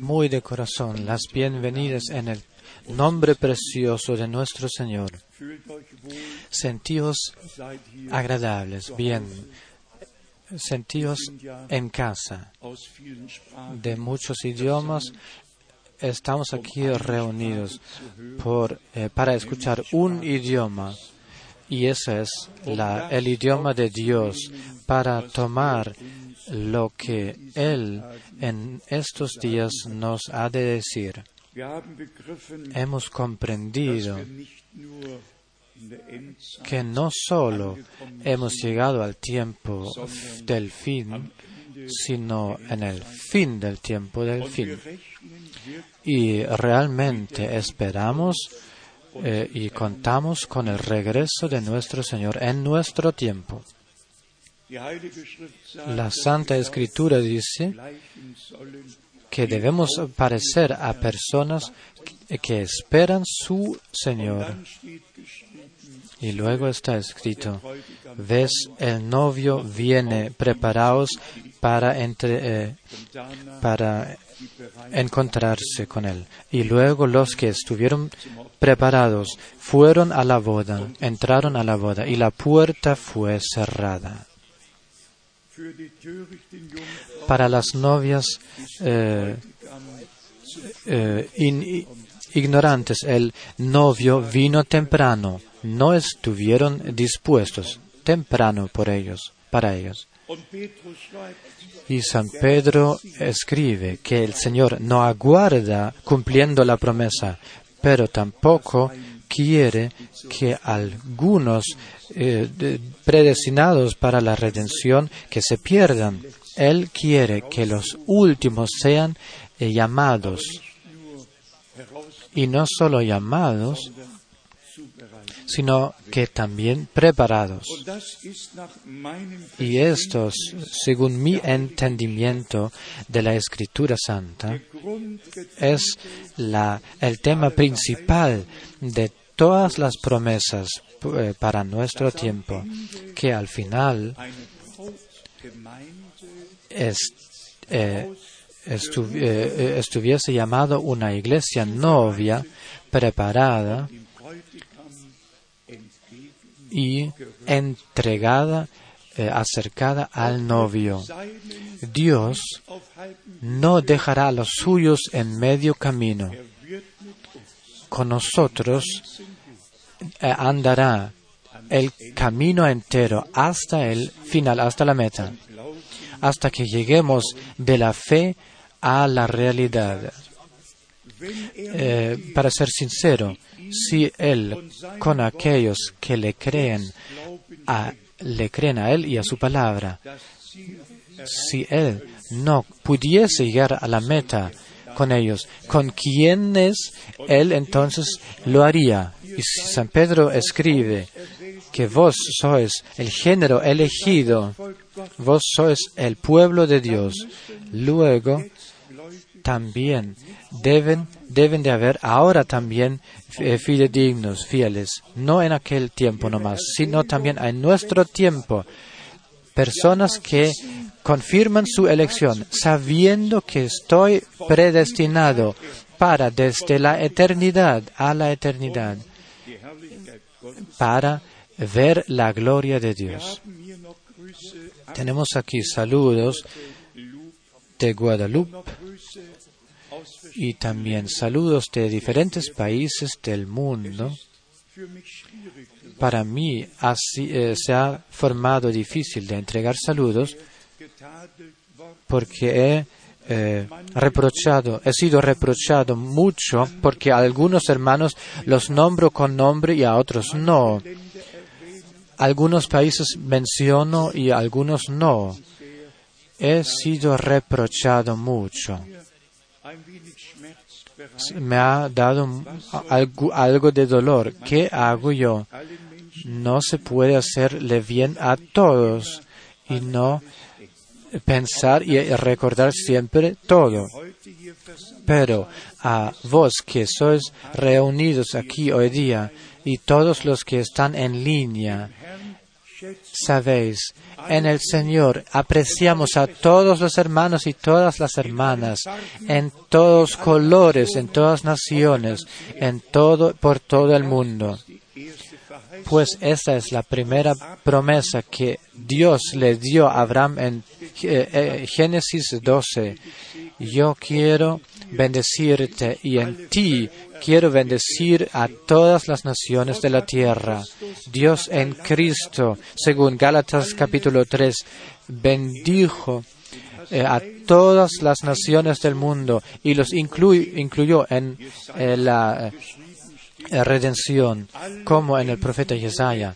muy de corazón las bienvenidas en el nombre precioso de nuestro Señor. Sentíos agradables, bien, sentíos en casa. De muchos idiomas. Estamos aquí reunidos por, eh, para escuchar un idioma y ese es la, el idioma de Dios para tomar lo que Él en estos días nos ha de decir. Hemos comprendido que no solo hemos llegado al tiempo del fin, sino en el fin del tiempo del fin. Y realmente esperamos eh, y contamos con el regreso de nuestro Señor en nuestro tiempo. La Santa Escritura dice que debemos parecer a personas que esperan su Señor. Y luego está escrito, ves, el novio viene, preparaos para, entre, eh, para encontrarse con él. Y luego los que estuvieron preparados fueron a la boda, entraron a la boda y la puerta fue cerrada. Para las novias eh, eh, ignorantes, el novio vino temprano, no estuvieron dispuestos temprano por ellos, para ellos. Y San Pedro escribe que el Señor no aguarda cumpliendo la promesa, pero tampoco quiere que algunos eh, predestinados para la redención que se pierdan. Él quiere que los últimos sean eh, llamados y no solo llamados, sino que también preparados. Y esto, según mi entendimiento de la Escritura Santa, es la, el tema principal de todas las promesas eh, para nuestro tiempo, que al final eh, eh, estuviese llamado una iglesia novia preparada y entregada, eh, acercada al novio. Dios no dejará a los suyos en medio camino. Con nosotros eh, andará el camino entero hasta el final, hasta la meta, hasta que lleguemos de la fe a la realidad. Eh, para ser sincero, si Él, con aquellos que le creen, a, le creen a Él y a su palabra, si Él no pudiese llegar a la meta con ellos, ¿con quiénes Él entonces lo haría? Y San Pedro escribe que vos sois el género elegido, vos sois el pueblo de Dios. Luego, también deben, deben de haber ahora también eh, fidedignos, fieles, no en aquel tiempo nomás, sino también en nuestro tiempo, personas que confirman su elección, sabiendo que estoy predestinado para desde la eternidad a la eternidad, para ver la gloria de Dios. Tenemos aquí saludos de Guadalupe, y también saludos de diferentes países del mundo. Para mí eh, se ha formado difícil de entregar saludos porque he eh, reprochado, he sido reprochado mucho porque a algunos hermanos los nombro con nombre y a otros no. Algunos países menciono y algunos no. He sido reprochado mucho me ha dado algo, de dolor. ¿Qué hago yo? No se puede hacerle bien a todos y no pensar y recordar siempre todo. Pero a vos que sois reunidos aquí hoy día y todos los que están en línea Sabéis, en el Señor apreciamos a todos los hermanos y todas las hermanas, en todos colores, en todas naciones, en todo, por todo el mundo. Pues esta es la primera promesa que Dios le dio a Abraham en eh, eh, Génesis 12. Yo quiero bendecirte y en ti quiero bendecir a todas las naciones de la tierra. Dios en Cristo, según Gálatas capítulo 3, bendijo eh, a todas las naciones del mundo y los incluyó en la redención, como en el profeta Jesaja.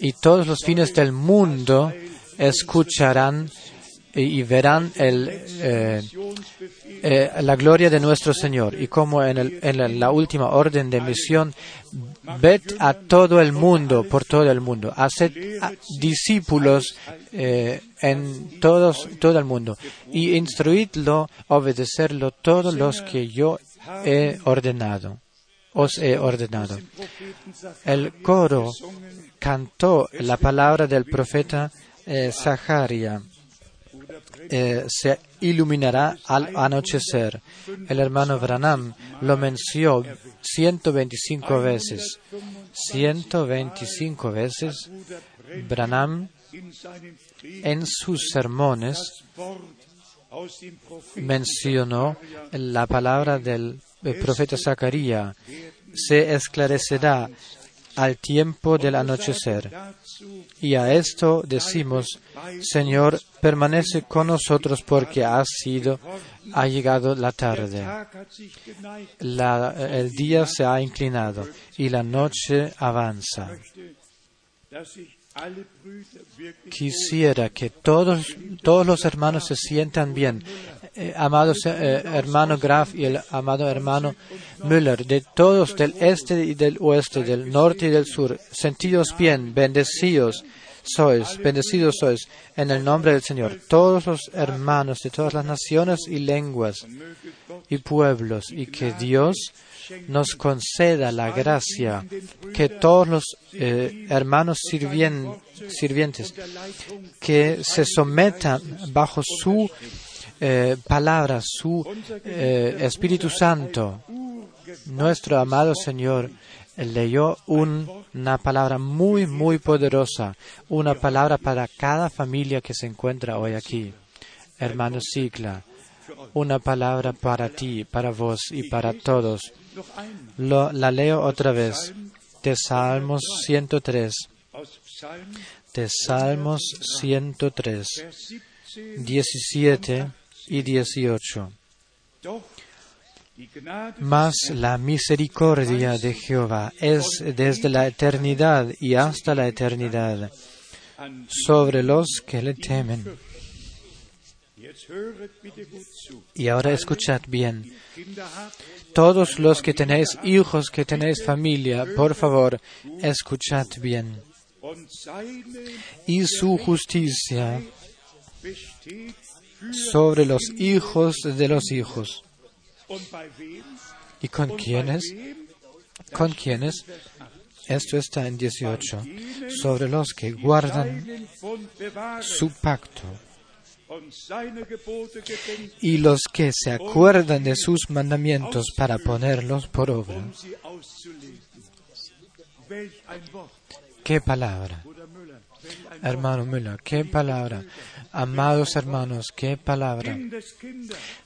Y todos los fines del mundo escucharán y verán el, eh, eh, la gloria de nuestro Señor. Y como en, el, en, la última orden de misión, ved a todo el mundo, por todo el mundo, haced discípulos eh, en todo el mundo y instruidlo, obedecerlo todos los que yo he ordenado os he ordenado. El coro cantó la palabra del profeta eh, Zaharia. Eh, se iluminará al anochecer. El hermano Branham lo mencionó 125 veces. 125 veces Branham en sus sermones mencionó la palabra del el profeta Zacarías se esclarecerá al tiempo del anochecer. Y a esto decimos, Señor, permanece con nosotros porque ha sido, ha llegado la tarde. el día se ha inclinado y la noche avanza. Quisiera que todos, todos los hermanos se sientan bien eh, amado eh, hermano Graf y el amado hermano Müller, de todos del este y del oeste, del norte y del sur, sentidos bien, bendecidos sois, bendecidos sois en el nombre del Señor, todos los hermanos de todas las naciones y lenguas y pueblos, y que Dios nos conceda la gracia que todos los eh, hermanos sirvientes que se sometan bajo su eh, palabra, su eh, Espíritu Santo. Nuestro amado Señor leyó una palabra muy, muy poderosa, una palabra para cada familia que se encuentra hoy aquí. Hermano Sigla, una palabra para ti, para vos y para todos. la leo otra vez, de Salmos 103. De Salmos 103, 17 y 18. Mas la misericordia de Jehová es desde la eternidad y hasta la eternidad sobre los que le temen. Y ahora escuchad bien. Todos los que tenéis hijos, que tenéis familia, por favor, escuchad bien. Y su justicia sobre los hijos de los hijos. ¿Y con quiénes? ¿Con quiénes? Esto está en 18. Sobre los que guardan su pacto y los que se acuerdan de sus mandamientos para ponerlos por obra. ¿Qué palabra? Hermano Müller, qué palabra. Amados hermanos, qué palabra.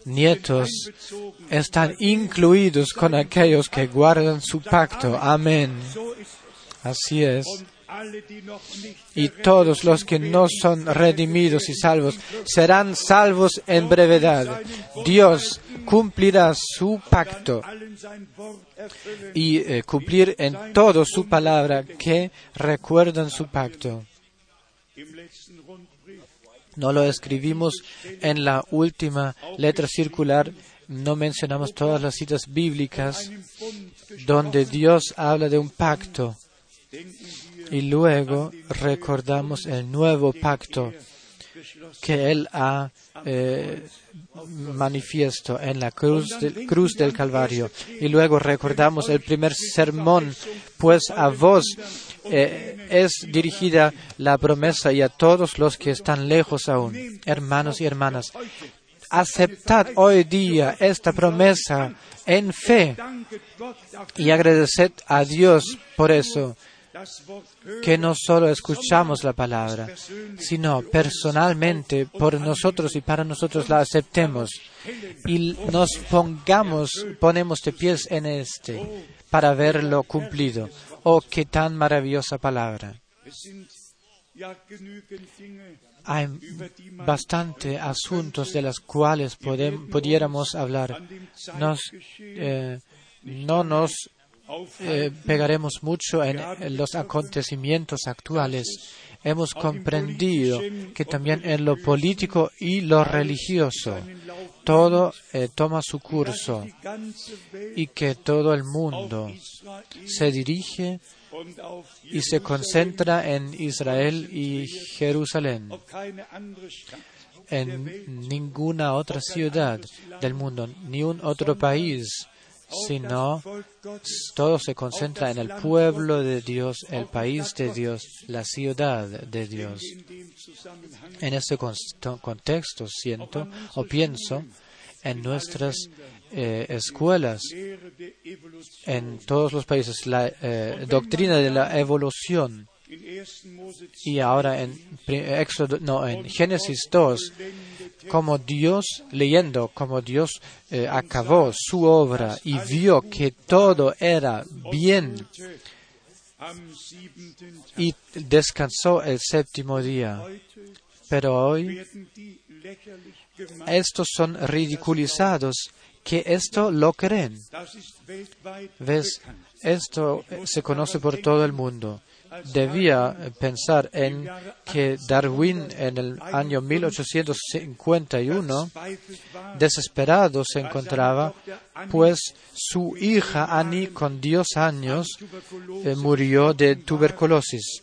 Nietos están incluidos con aquellos que guardan su pacto. Amén. Así es. Y todos los que no son redimidos y salvos serán salvos en brevedad. Dios cumplirá su pacto y eh, cumplir en todo su palabra que recuerdan su pacto. No lo escribimos en la última letra circular, no mencionamos todas las citas bíblicas donde Dios habla de un pacto y luego recordamos el nuevo pacto que Él ha eh, manifiesto en la cruz, cruz del Calvario. Y luego recordamos el primer sermón, pues a vos eh, es dirigida la promesa y a todos los que están lejos aún, hermanos y hermanas. Aceptad hoy día esta promesa en fe y agradeced a Dios por eso, que no solo escuchamos la palabra, sino personalmente por nosotros y para nosotros la aceptemos y nos pongamos, ponemos de pies en este para verlo cumplido. Oh, qué tan maravillosa palabra. Hay bastante asuntos de los cuales pudiéramos hablar. Nos, eh, no nos eh, pegaremos mucho en los acontecimientos actuales. Hemos comprendido que también en lo político y lo religioso todo eh, toma su curso y que todo el mundo se dirige y se concentra en Israel y Jerusalén, en ninguna otra ciudad del mundo, ni un otro país, sino todo se concentra en el pueblo de Dios, el país de Dios, la ciudad de Dios. En este contexto siento o pienso en nuestras eh, escuelas en todos los países, la eh, doctrina de la evolución. Y ahora en, no, en Génesis 2, como Dios, leyendo, como Dios eh, acabó su obra y vio que todo era bien y descansó el séptimo día. Pero hoy estos son ridiculizados que esto lo creen. ¿Ves? Esto se conoce por todo el mundo. Debía pensar en que Darwin en el año 1851 desesperado se encontraba, pues su hija Annie, con 10 años, eh, murió de tuberculosis.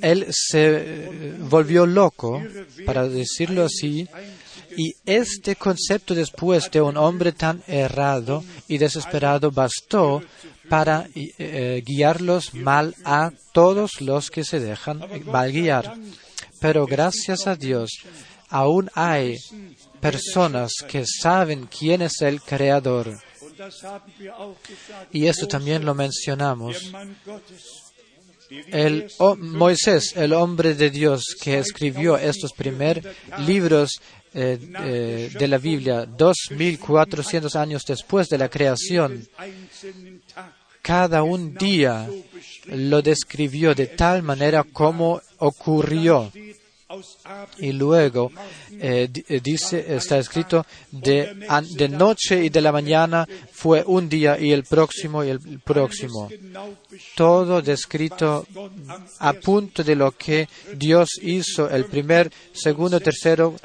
Él se eh, volvió loco, para decirlo así, y este concepto después de un hombre tan errado y desesperado bastó para eh, guiarlos mal a todos los que se dejan mal guiar. Pero gracias a Dios, aún hay personas que saben quién es el Creador. Y esto también lo mencionamos. El Moisés, el hombre de Dios que escribió estos primeros libros eh, eh, de la Biblia, 2400 años después de la creación, cada un día lo describió de tal manera como ocurrió. Y luego eh, eh, dice, está escrito, de, de noche y de la mañana fue un día y el próximo y el próximo. Todo descrito a punto de lo que Dios hizo el primer, segundo, tercero,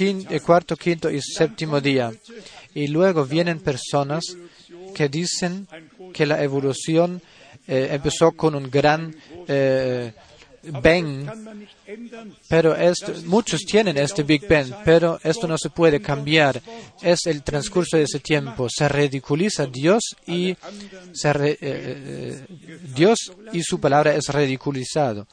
eh, cuarto, quinto y séptimo día. Y luego vienen personas que dicen que la evolución eh, empezó con un gran eh, Bang, pero muchos tienen este Big Bang, pero esto no se puede cambiar. Es el transcurso de ese tiempo. Se ridiculiza Dios y eh, eh, Dios y su palabra es ridiculizado.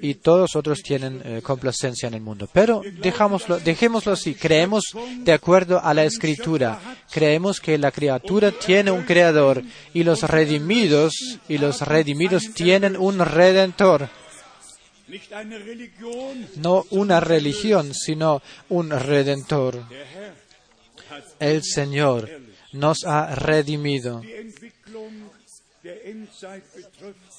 Y todos otros tienen eh, complacencia en el mundo. Pero dejámoslo, dejémoslo así. Creemos de acuerdo a la Escritura. Creemos que la criatura tiene un creador y los redimidos y los redimidos tienen un redentor no una religión, sino un redentor. El Señor nos ha redimido.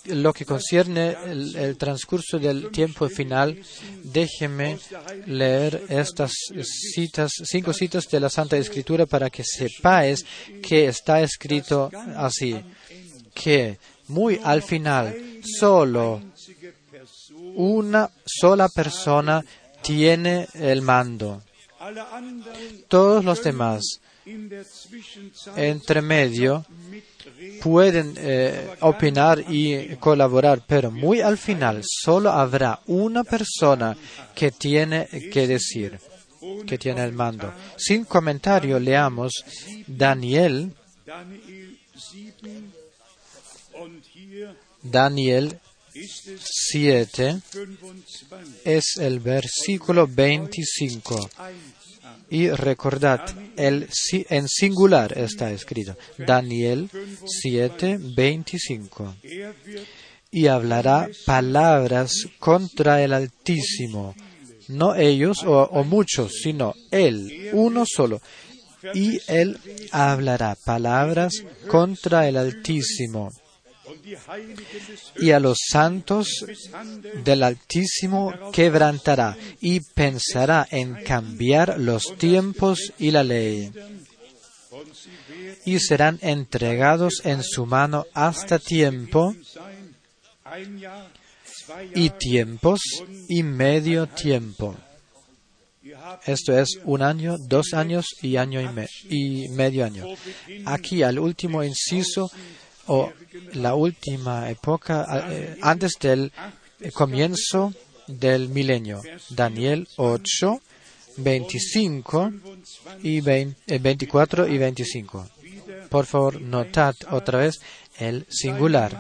Lo que concierne el, el transcurso del tiempo final, déjeme leer estas citas, cinco citas de la Santa Escritura para que sepáis que está escrito así, que muy al final solo una sola persona tiene el mando. Todos los demás entre medio pueden eh, opinar y colaborar, pero muy al final solo habrá una persona que tiene que decir, que tiene el mando. Sin comentario, leamos Daniel, Daniel 7 es el versículo 25. Y recordad, el, en singular está escrito. Daniel 7, 25. Y hablará palabras contra el Altísimo. No ellos o, o muchos, sino él, uno solo. Y él hablará palabras contra el Altísimo y a los santos del Altísimo quebrantará y pensará en cambiar los tiempos y la ley. Y serán entregados en su mano hasta tiempo y tiempos y medio tiempo. Esto es un año, dos años y año y, y medio año. Aquí al último inciso o la última época eh, antes del comienzo del milenio. Daniel 8, 25 y 24 y 25. Por favor, notad otra vez el singular.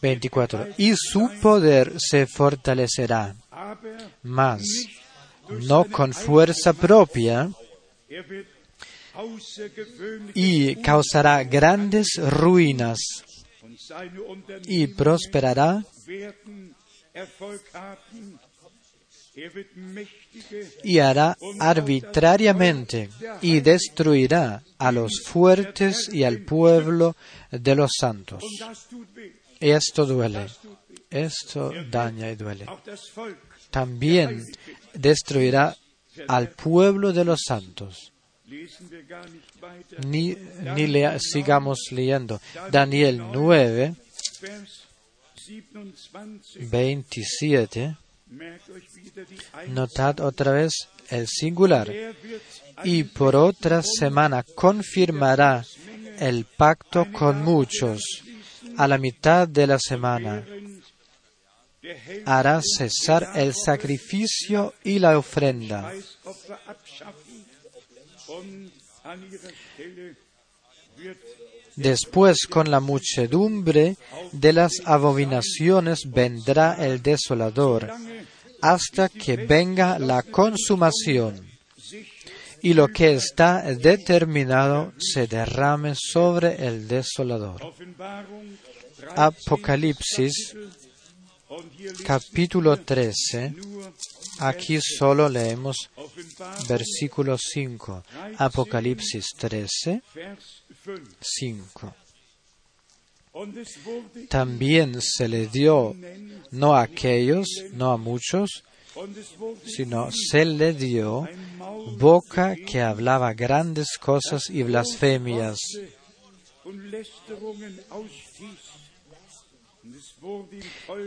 24. Y su poder se fortalecerá, mas no con fuerza propia, y causará grandes ruinas y prosperará y hará arbitrariamente y destruirá a los fuertes y al pueblo de los santos. Esto duele, esto daña y duele. También destruirá al pueblo de los santos ni, le, sigamos leyendo. Daniel 9, 27. Notad otra vez el singular. Y por otra semana confirmará el pacto con muchos. A la mitad de la semana hará cesar el sacrificio y la ofrenda Después con la muchedumbre de las abominaciones vendrá el desolador, hasta que venga la consumación y lo que está determinado se derrame sobre el desolador. Apocalipsis capítulo 13 Aquí solo leemos versículo 5, Apocalipsis 13, 5. También se le dio no a aquellos, no a muchos, sino se le dio boca que hablaba grandes cosas y blasfemias.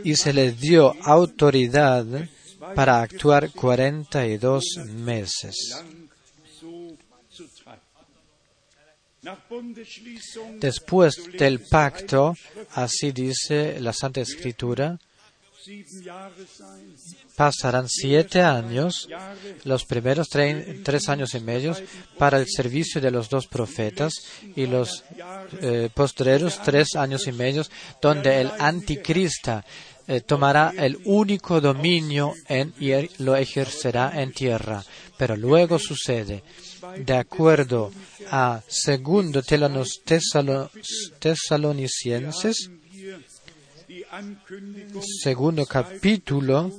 Y se le dio autoridad para actuar 42 meses. Después del pacto, así dice la Santa Escritura, pasarán siete años, los primeros tres años y medio, para el servicio de los dos profetas y los eh, postreros tres años y medio, donde el anticrista eh, tomará el único dominio en, y lo ejercerá en tierra. Pero luego sucede, de acuerdo a segundo tesalonicenses, segundo capítulo,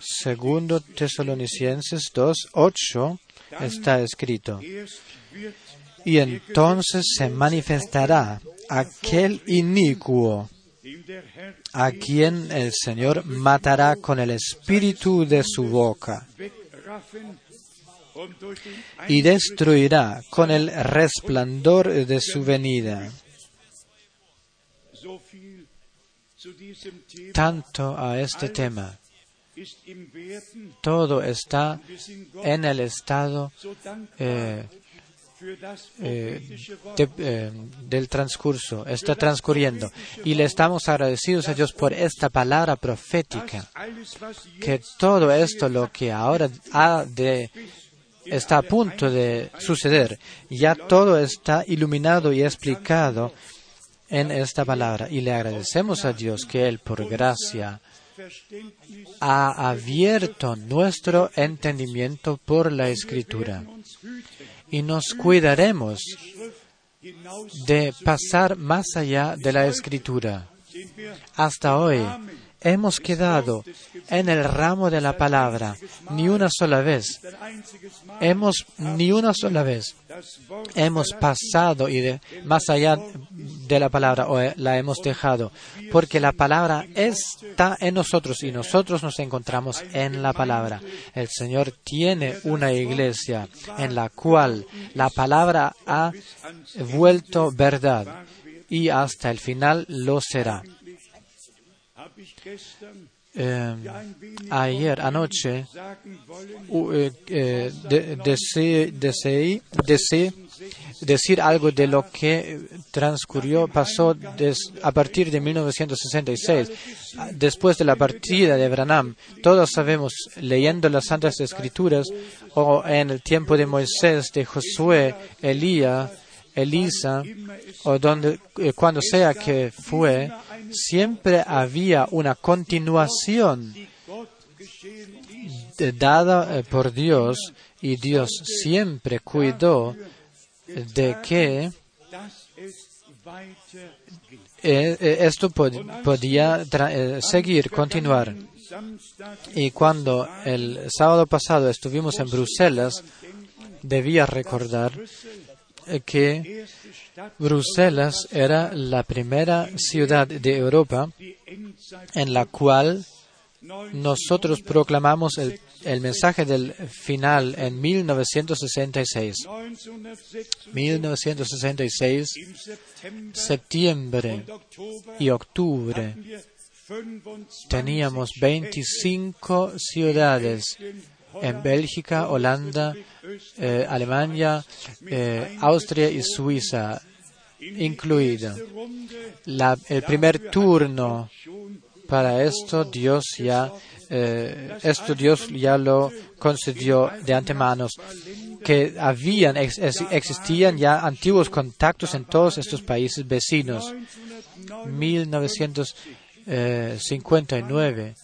segundo tesalonicenses 2, 8, está escrito, y entonces se manifestará aquel inicuo a quien el Señor matará con el espíritu de su boca y destruirá con el resplandor de su venida. Tanto a este tema. todo está en el estado eh, eh, eh, del transcurso, está transcurriendo. Y le estamos agradecidos a Dios por esta palabra profética, que todo esto lo que ahora ha de está a punto de suceder, ya todo está iluminado y explicado en esta palabra. Y le agradecemos a Dios que Él, por gracia, ha abierto nuestro entendimiento por la escritura y nos cuidaremos de pasar más allá de la escritura. Hasta hoy hemos quedado en el ramo de la palabra ni una sola vez. Hemos ni una sola vez hemos pasado y más allá de la palabra o la hemos dejado, porque la palabra está en nosotros y nosotros nos encontramos en la palabra. El Señor tiene una iglesia en la cual la palabra ha vuelto verdad y hasta el final lo será. Eh, ayer anoche uh, deseé, decir algo de lo que transcurrió, pasó a partir de 1966, después de la partida de Branham. Todos sabemos, leyendo las Santas Escrituras, o en el tiempo de Moisés, de Josué, Elías, Elisa, o donde, eh, cuando sea que fue, siempre había una continuación dada eh, por Dios y Dios siempre cuidó de que eh, esto podía seguir, continuar. Y cuando el sábado pasado estuvimos en Bruselas, debía recordar que Bruselas era la primera ciudad de Europa en la cual nosotros proclamamos el, mensaje del final en 1966. 1966, septiembre y octubre, teníamos 25 ciudades en Bélgica, Holanda, eh, Alemania, eh, Austria y Suiza incluida. el primer turno para esto Dios ya eh, esto Dios ya lo concedió de antemano que habían existían ya antiguos contactos en todos estos países vecinos 1959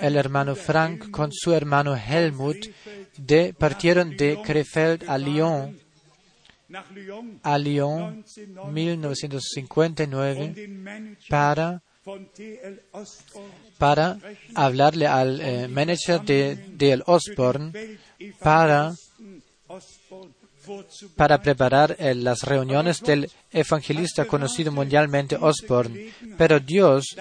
el hermano Frank con su hermano Helmut de, partieron de Krefeld a Lyon, a Lyon 1959 para para hablarle al eh, manager de, de Osborne para para preparar eh, las reuniones del evangelista conocido mundialmente Osborne. Pero Dios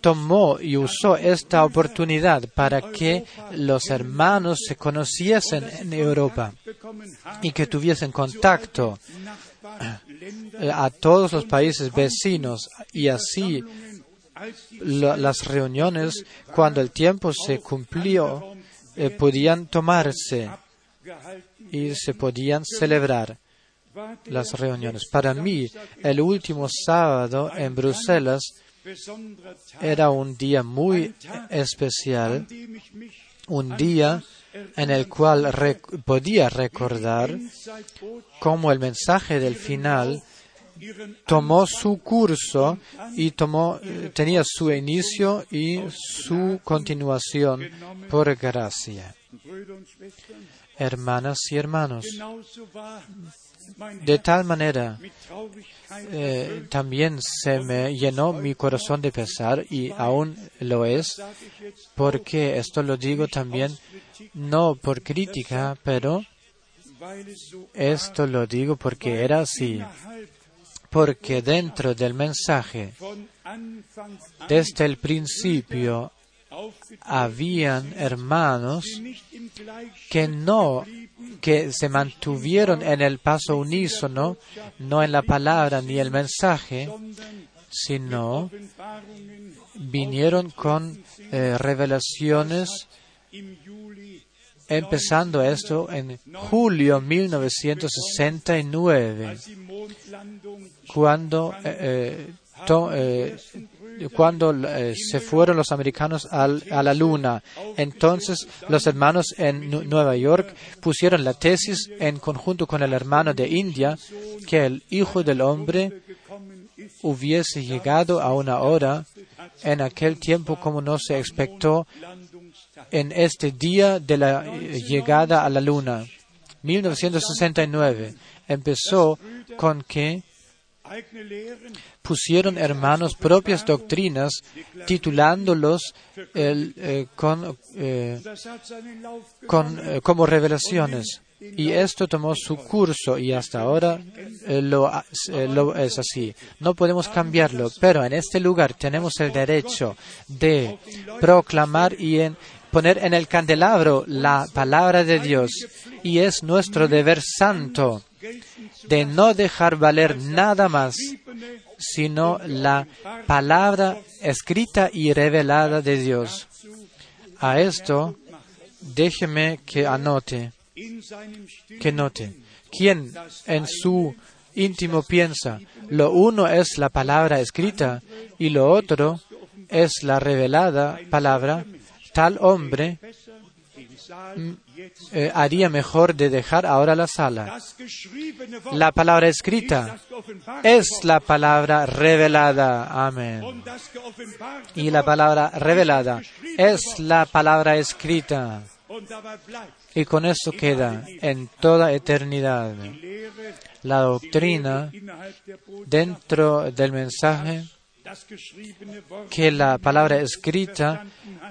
tomó y usó esta oportunidad para que los hermanos se conociesen en Europa y que tuviesen contacto eh, a todos los países vecinos y así las reuniones cuando el tiempo se cumplió eh, podían tomarse y se podían celebrar las reuniones. Para mí, el último sábado en Bruselas era un día muy especial, un día en el cual podía recordar cómo el mensaje del final tomó su curso y tomó, tenía su inicio y su continuación por gracia hermanas y hermanos. De tal manera, eh, también se me llenó mi corazón de pesar y aún lo es, porque esto lo digo también no por crítica, pero esto lo digo porque era así. Porque dentro del mensaje, desde el principio, habían hermanos que no que se mantuvieron en el paso unísono, no en la palabra ni el mensaje, sino vinieron con eh, revelaciones empezando esto en julio 1969, cuando, eh, to, eh, cuando eh, se fueron los americanos al, a la luna. Entonces los hermanos en Nu- Nueva York pusieron la tesis en conjunto con el hermano de India que el Hijo del Hombre hubiese llegado a una hora en aquel tiempo como no se expectó en este día de la eh, llegada a la luna. 1969 empezó con que pusieron hermanos propias doctrinas titulándolos eh, con, eh, eh, como revelaciones. Y esto tomó su curso y hasta ahora lo, es así. No podemos cambiarlo, pero en este lugar tenemos el derecho de proclamar y poner en el candelabro la palabra de Dios. Y es nuestro deber santo de no dejar valer nada más sino la palabra escrita y revelada de Dios. A esto, déjeme que anote, que note, quien en su íntimo piensa, lo uno es la palabra escrita y lo otro es la revelada palabra, tal hombre eh, haría mejor de dejar ahora la sala. La palabra escrita es la palabra revelada. Amén. Y la palabra revelada es la palabra escrita. Y con eso queda en toda eternidad. La doctrina dentro del mensaje que la palabra escrita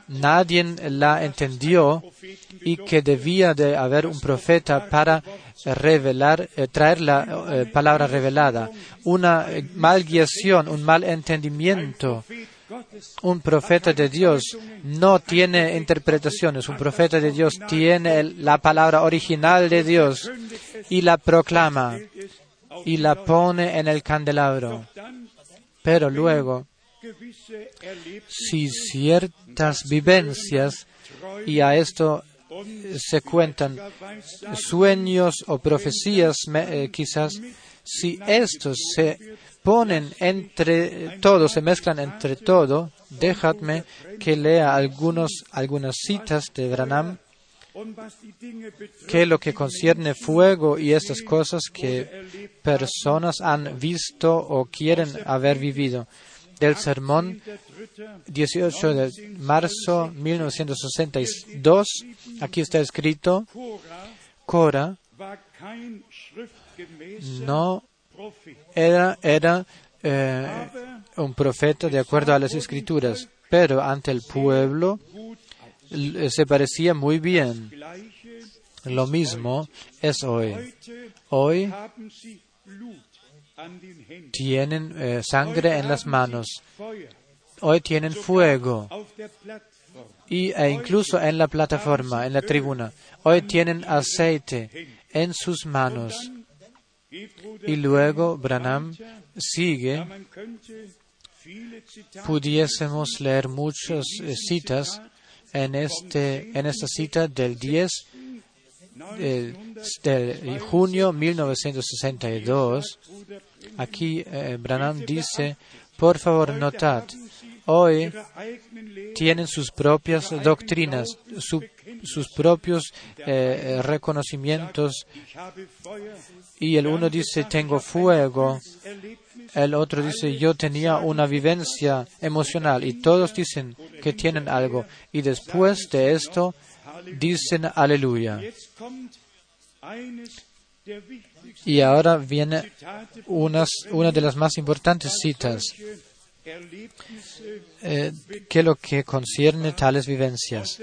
nadie la entendió y que debía de haber un profeta para revelar, eh, traer la eh, palabra revelada. Una eh, mal guiación, un mal entendimiento. Un profeta de Dios no tiene interpretaciones. Un profeta de Dios tiene la palabra original de Dios y la proclama y la pone en el candelabro. Pero luego, si ciertas vivencias, y a esto se cuentan sueños o profecías eh, quizás, si estos se ponen entre todo, se mezclan entre todo, dejadme que lea algunas citas de Branham que lo que concierne fuego y estas cosas que personas han visto o quieren haber vivido. Del sermón 18 de marzo 1962, aquí está escrito, Cora no era, era eh, un profeta de acuerdo a las escrituras, pero ante el pueblo se parecía muy bien. Lo mismo es hoy. Hoy tienen eh, sangre en las manos. Hoy tienen fuego. Y, e incluso en la plataforma, en la tribuna. Hoy tienen aceite en sus manos. Y luego Branham sigue. Pudiésemos leer muchas eh, citas en, este, en esta cita del 10 eh, de junio 1962. Aquí eh, Branham dice, por favor, notad, hoy tienen sus propias doctrinas, su- sus propios eh, reconocimientos, y el uno dice, tengo fuego, el otro dice, yo tenía una vivencia emocional, y todos dicen que tienen algo, y después de esto dicen aleluya. Y ahora viene unas, una de las más importantes citas eh, que lo que concierne tales vivencias.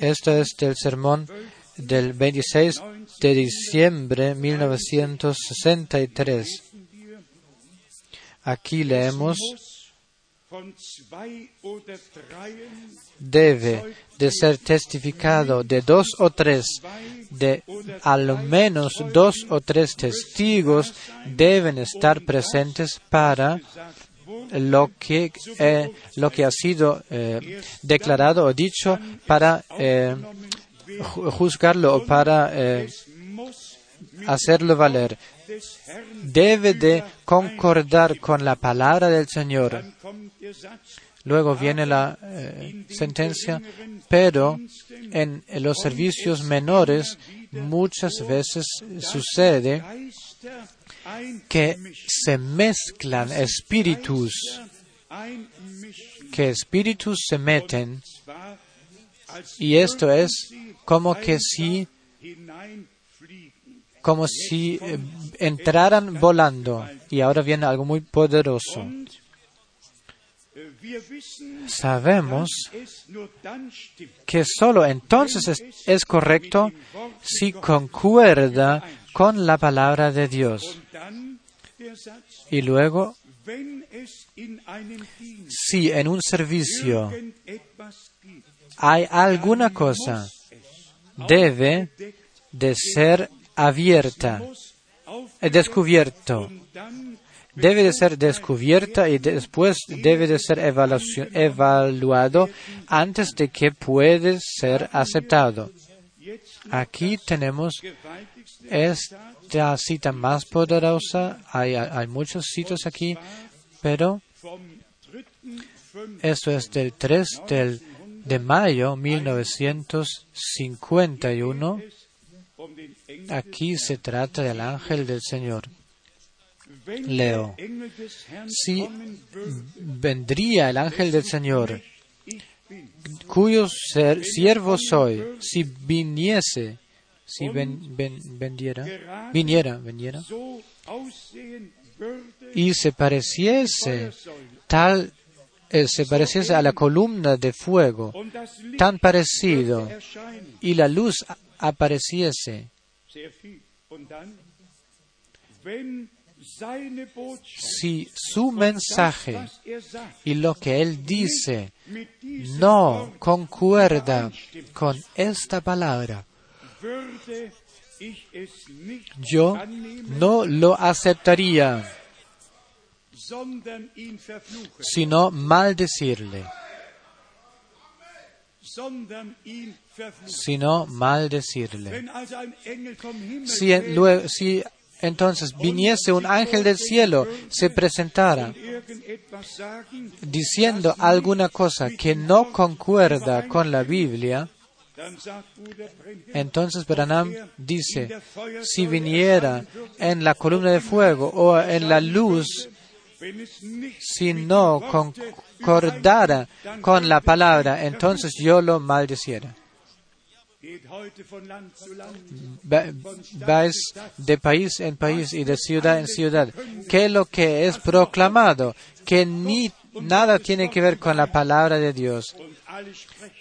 Esto es del sermón del 26 de diciembre de 1963. Aquí leemos, debe de ser testificado de dos o tres, de al menos dos o tres testigos deben estar presentes para lo que, eh, lo que ha sido eh, declarado o dicho para eh, ju- juzgarlo o para eh, hacerlo valer. Debe de concordar con la palabra del Señor. Luego viene la eh, sentencia, pero en los servicios menores muchas veces sucede que se mezclan espíritus, que espíritus se meten y esto es como que si como si eh, entraran volando y ahora viene algo muy poderoso. Sabemos que solo entonces es, es correcto si concuerda con la palabra de Dios. Y luego, si en un servicio hay alguna cosa, debe de ser abierta, descubierto. Debe de ser descubierta y después debe de ser evaluado antes de que puede ser aceptado. Aquí tenemos esta cita más poderosa. Hay, muchos citos aquí, pero eso es del 3 del, de mayo 1951. Aquí se trata del ángel del Señor. Leo. Si vendría el ángel del Señor, cuyo siervo soy, si viniese, si ven- ven- vendiera, viniera, viniera, y se pareciese tal, eh, se pareciese a la columna de fuego, tan parecido, y la luz apareciese, si su mensaje y lo que él dice no concuerda con esta palabra, yo no lo aceptaría, sino maldecirle, sino maldecirle. Si, si entonces viniese un ángel del cielo, se presentara diciendo alguna cosa que no concuerda con la Biblia, entonces Branham dice, si viniera en la columna de fuego o en la luz, si no concordara con la palabra, entonces yo lo maldeciera. Va- vais de país en país y de ciudad en ciudad. ¿Qué es lo que es proclamado? Que ni nada tiene que ver con la palabra de Dios.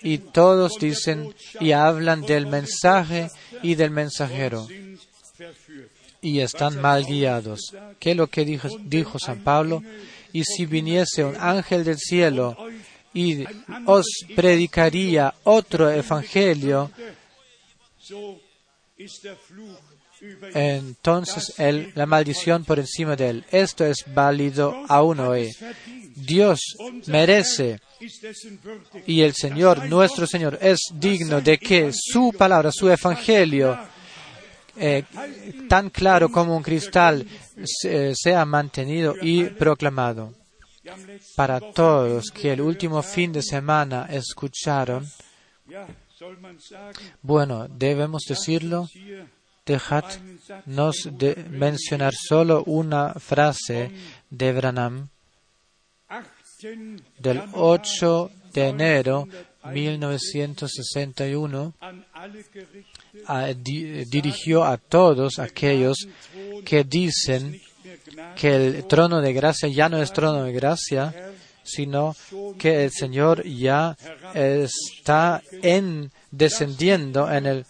Y todos dicen y hablan del mensaje y del mensajero. Y están mal guiados. ¿Qué es lo que dijo, San Pablo? Y si viniese un ángel del cielo y os predicaría otro evangelio, entonces el- la maldición por encima de él. Esto es válido aún hoy. Dios merece y el Señor, nuestro Señor, es digno de que su palabra, su evangelio, eh, tan claro como un cristal, se- sea mantenido y proclamado. Para todos que el último fin de semana escucharon, bueno, debemos decirlo, dejadnos de mencionar solo una frase de Branham del 8 de enero 1961 dirigió a todos aquellos que dicen que el trono de gracia ya no es trono de gracia, sino que el Señor ya está en descendiendo en el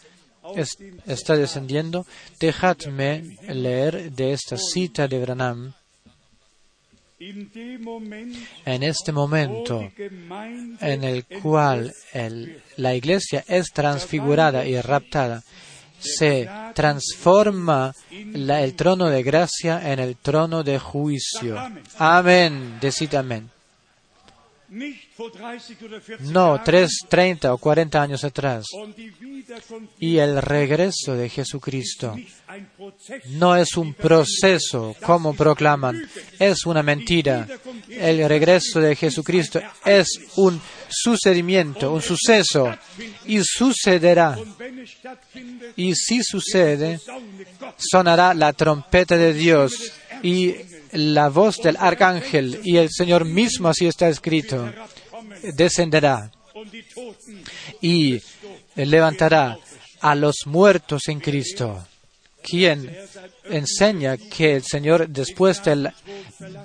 es- está descendiendo. Dejadme leer de esta cita de Branham. En este momento en el cual la iglesia es transfigurada y raptada, se transforma el trono de gracia en el trono de juicio. Amén. Decid. Nicht vor 30 oder 40 No, tres, treinta o cuarenta años atrás. Y el regreso de Jesucristo no es un proceso, como proclaman, es una mentira. El regreso de Jesucristo es un sucedimiento, un suceso, y sucederá. Y si sucede, sonará la trompeta de Dios y la voz del arcángel, y el Señor mismo, así está escrito, descenderá y levantará a los muertos en Cristo. Quien enseña que el Señor, después de,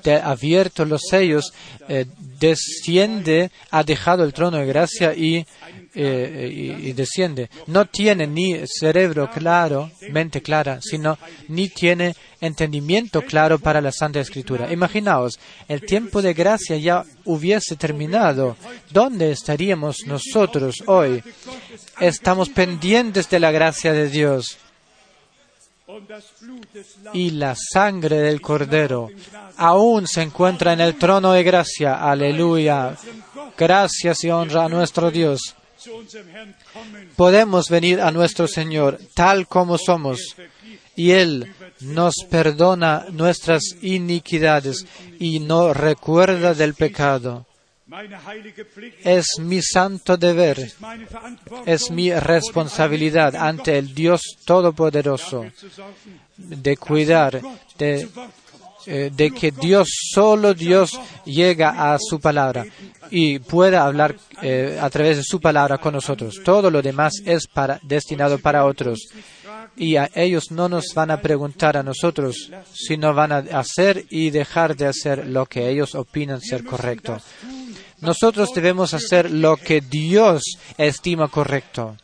de abierto los sellos, eh, desciende, ha dejado el trono de gracia y, eh, y- y desciende. No tiene ni cerebro claro, mente clara, sino ni tiene entendimiento claro para la Santa Escritura. Imaginaos, el tiempo de gracia ya hubiese terminado. ¿Dónde estaríamos nosotros hoy? Estamos pendientes de la gracia de Dios y la sangre del Cordero aún se encuentra en el trono de gracia. Aleluya. Gracias y honra a nuestro Dios. Podemos venir a nuestro Señor tal como somos y Él nos perdona nuestras iniquidades y no recuerda del pecado. Es mi santo deber, es mi responsabilidad ante el Dios Todopoderoso de cuidar de. Eh, de que Dios, solo Dios llega a su palabra y pueda hablar eh, a través de su palabra con nosotros. Todo lo demás es para, destinado para otros. Y a ellos no nos van a preguntar a nosotros, sino van a hacer y dejar de hacer lo que ellos opinan ser correcto. Nosotros debemos hacer lo que Dios estima correcto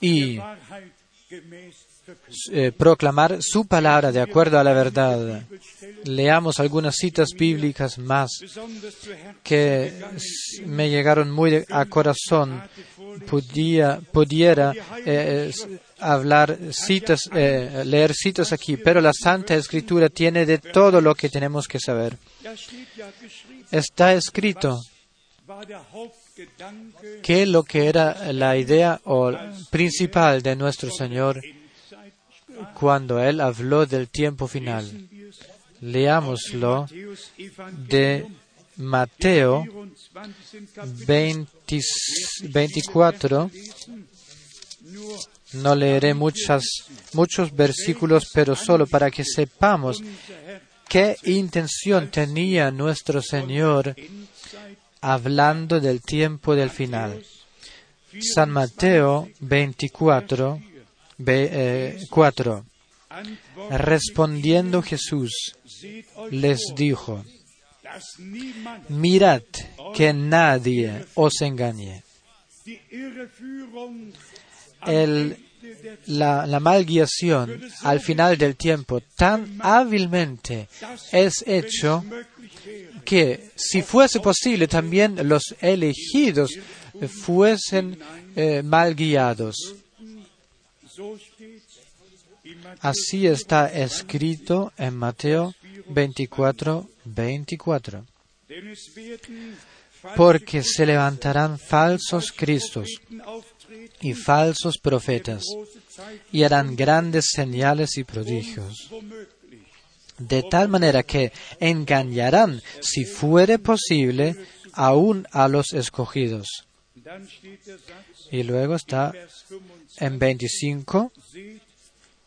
y. eh, proclamar su palabra de acuerdo a la verdad. Leamos algunas citas bíblicas más que me llegaron muy a corazón. Pudiera eh, hablar citas, eh, leer citas aquí, pero la Santa Escritura tiene de todo lo que tenemos que saber. Está escrito que lo que era la idea principal de nuestro Señor cuando Él habló del tiempo final. Leámoslo de Mateo 24 sind Kapitel 20 24. nur No leeré muchos versículos, pero solo para que sepamos qué intención tenía nuestro Señor hablando del tiempo del final. San Mateo 24, ve- eh, 4. Antwort Respondiendo Jesús les dijo, mirad que nadie os engañe. la, la malguiación al final del tiempo tan hábilmente es hecho que si fuese posible también los elegidos fuesen eh, mal guiados. Así está escrito en Mateo 24, 24. denn es werden Porque se levantarán falsos cristos y falsos profetas y harán grandes señales y prodigios, de tal manera que engañarán, si fuere posible, aún a los escogidos. Y luego está Vers 25, en 25, seht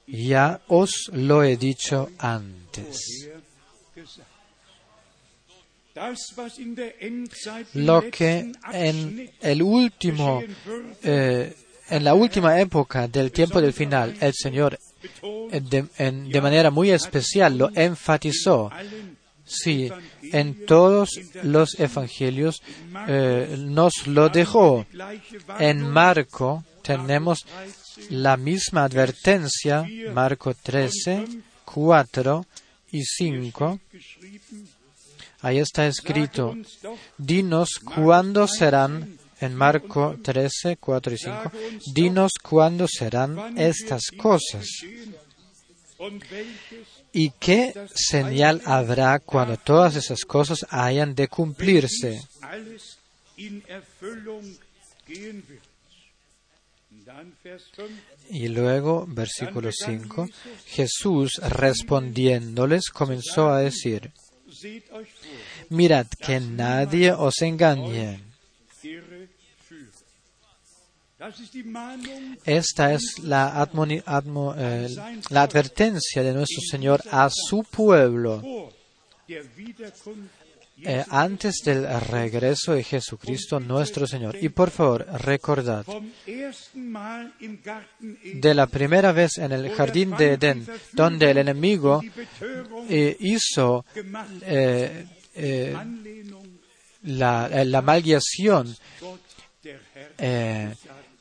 ya os lo he dicho antes. Lo que en el último, eh, en la última época del tiempo del final, el Señor eh, de, en- de manera muy especial lo enfatizó. Sí, en todos los evangelios eh, nos lo dejó. En Marco tenemos la misma advertencia, Marco 13, 4 y 5. geschrieben, Ahí está escrito, dinos cuándo serán en Marco 13, 4 y 5, dinos cuándo serán estas cosas y qué señal habrá cuando todas esas cosas hayan de cumplirse. Y luego, versículo 5, Jesús respondiéndoles comenzó a decir, mirad que nadie os engañe. Esta es la, la advertencia de nuestro Señor a su pueblo eh, antes del regreso de Jesucristo nuestro Señor. Y por favor, recordad, de la primera vez en el jardín de Edén, donde el enemigo eh, hizo eh, la, la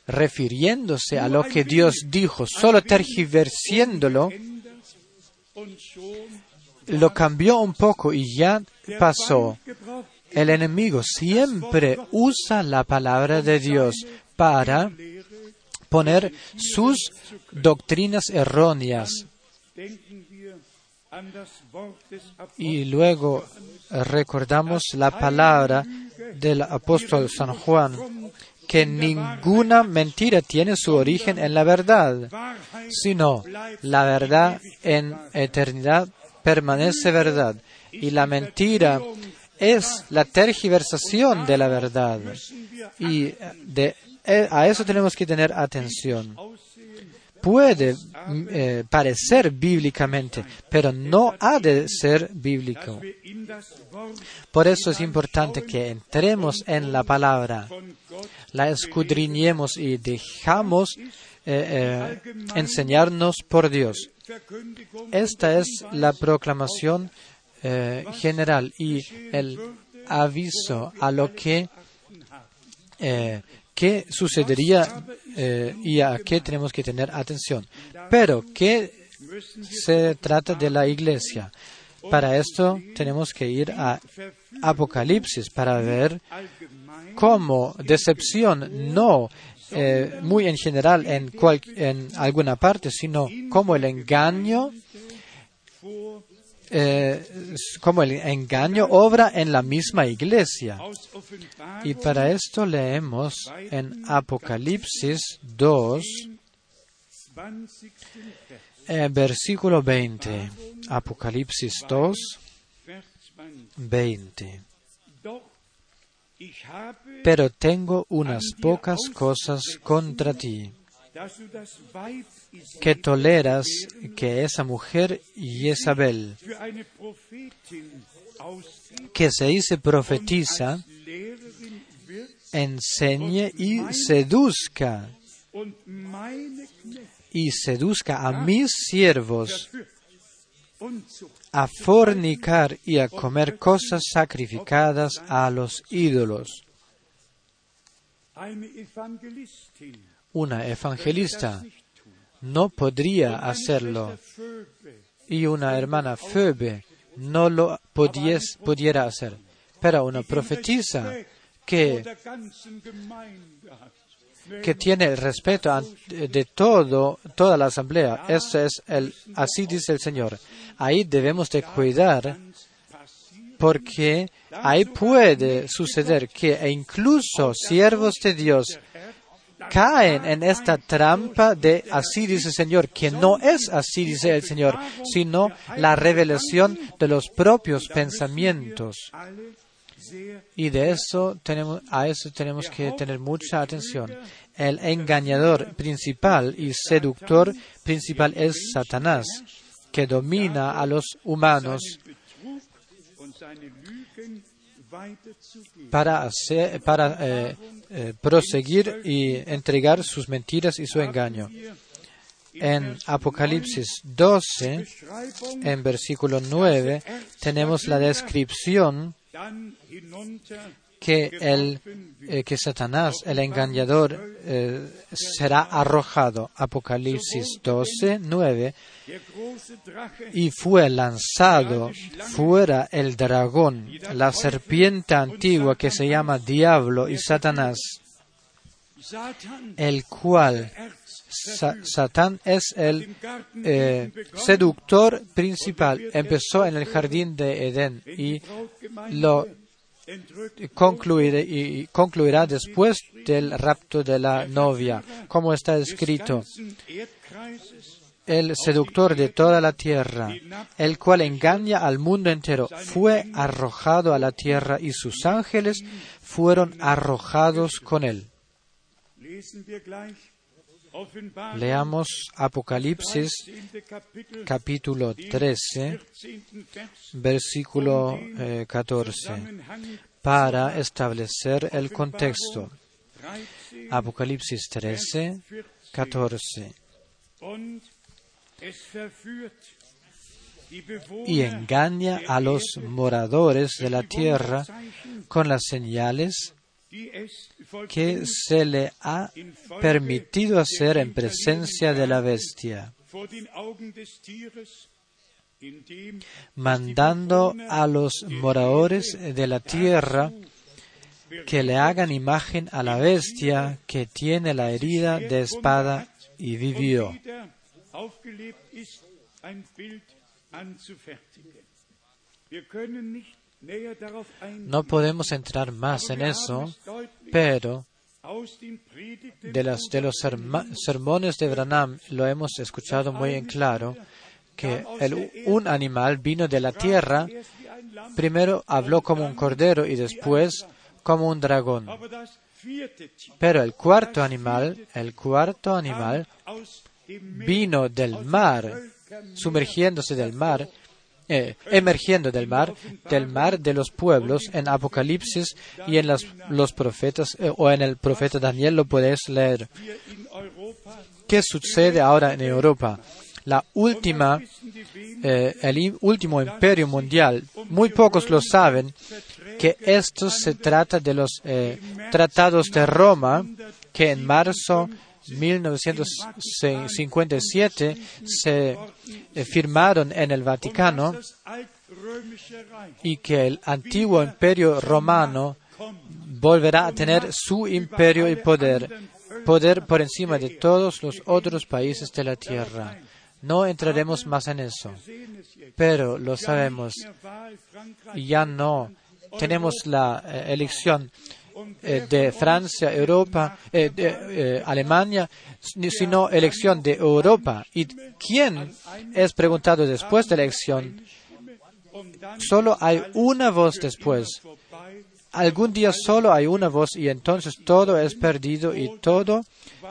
refiriéndose a lo que Dios dijo, solo tergiversiéndolo, lo cambió un poco y ya pasó. El enemigo siempre usa la palabra de Dios para poner sus doctrinas erróneas y luego recordamos la palabra del apóstol San Juan, que ninguna mentira tiene su origen en la verdad, sino la verdad en eternidad permanece verdad y la mentira es la tergiversación de la verdad y eh, a eso tenemos que tener atención. Puede mm, eh, parecer bíblicamente, pero no ha de ser bíblico. Por eso es importante que entremos en la palabra, la escudriñemos y dejamos eh, enseñarnos por Dios. Esta es la proclamación eh, general y el aviso a lo que, eh, sucedería eh, y a qué tenemos que tener atención. Pero, ¿qué se trata de la iglesia? Para esto tenemos que ir a Apocalipsis para ver cómo decepción no eh, muy en general en, cual- en alguna parte, sino como el engaño eh, como el engaño obra en la misma iglesia. Y para esto leemos en Apocalipsis 2, 20. Vers, eh, versículo 20. Apocalipsis 2, Vers 20. Pero tengo unas pocas cosas contra ti, que toleras que esa mujer Jezabel, que se dice profetiza, enseñe y seduzca, y seduzca a mis siervos a fornicar y a comer cosas sacrificadas a los ídolos. Una evangelista no podría hacerlo. Y una hermana Phoebe no lo podies- pudiera hacer. Pero una profetisa que, que tiene el respeto de todo, toda la asamblea, eso es el, así dice el Señor. Ahí debemos de cuidar porque ahí puede suceder que e incluso siervos de Dios caen en esta trampa de así dice el Señor, que no es así dice el Señor, sino la revelación de los propios pensamientos. Y de eso tenemos, a eso tenemos que tener mucha atención. El engañador principal y seductor principal es Satanás, que domina a los humanos para, eh, eh, proseguir y entregar sus mentiras y su engaño. En Apocalipsis 12, Beschreibung en versículo 9, tenemos la descripción que, el, eh, que Satanás, el engañador, eh, será arrojado. Apocalipsis 12, 9, der große Drache y fue lanzado fuera el dragón, la serpiente antigua que se llama Diablo y Satanás, Satan, el cual Sa- Satán es el eh, seductor principal. Empezó en el jardín de Edén y lo concluirá, concluirá después del rapto de la novia, como está escrito. El seductor de toda la tierra, el cual engaña al mundo entero, fue arrojado a la tierra y sus ángeles fueron arrojados con él. Leamos Apocalipsis capítulo 13, versículo eh, 14, para establecer el contexto. Apocalipsis 13, 14. Y engaña a los moradores de la tierra con las señales que se le ha permitido hacer en presencia de la bestia, mandando a los moradores de la tierra que le hagan imagen a la bestia que tiene la herida de espada y vivió. No podemos entrar más en eso, pero de, los sermones de Branham lo hemos escuchado muy en claro que un animal vino de la tierra, primero habló como un cordero y después como un dragón. Pero el cuarto animal, el cuarto animal vino del mar, sumergiéndose del mar, eh, emergiendo del mar, del mar de los pueblos, en Apocalipsis y en los profetas, eh, o en el profeta Daniel lo puedes leer. ¿Qué sucede ahora en Europa? La última, eh, el último imperio mundial, muy pocos lo saben, que esto se trata de los eh, tratados de Roma, que en marzo 1957 se eh, firmaron en el Vaticano y que el antiguo imperio romano volverá a tener su imperio y poder, poder por encima de todos los otros países de la tierra. No entraremos más en eso, pero lo sabemos. Ya no tenemos la eh, elección de Francia, Europa, eh, de eh, Alemania, ni- sino elección de Europa. ¿Y quién es preguntado después de la elección? Solo hay una voz después. Algún día solo hay una voz y entonces todo es perdido y todo,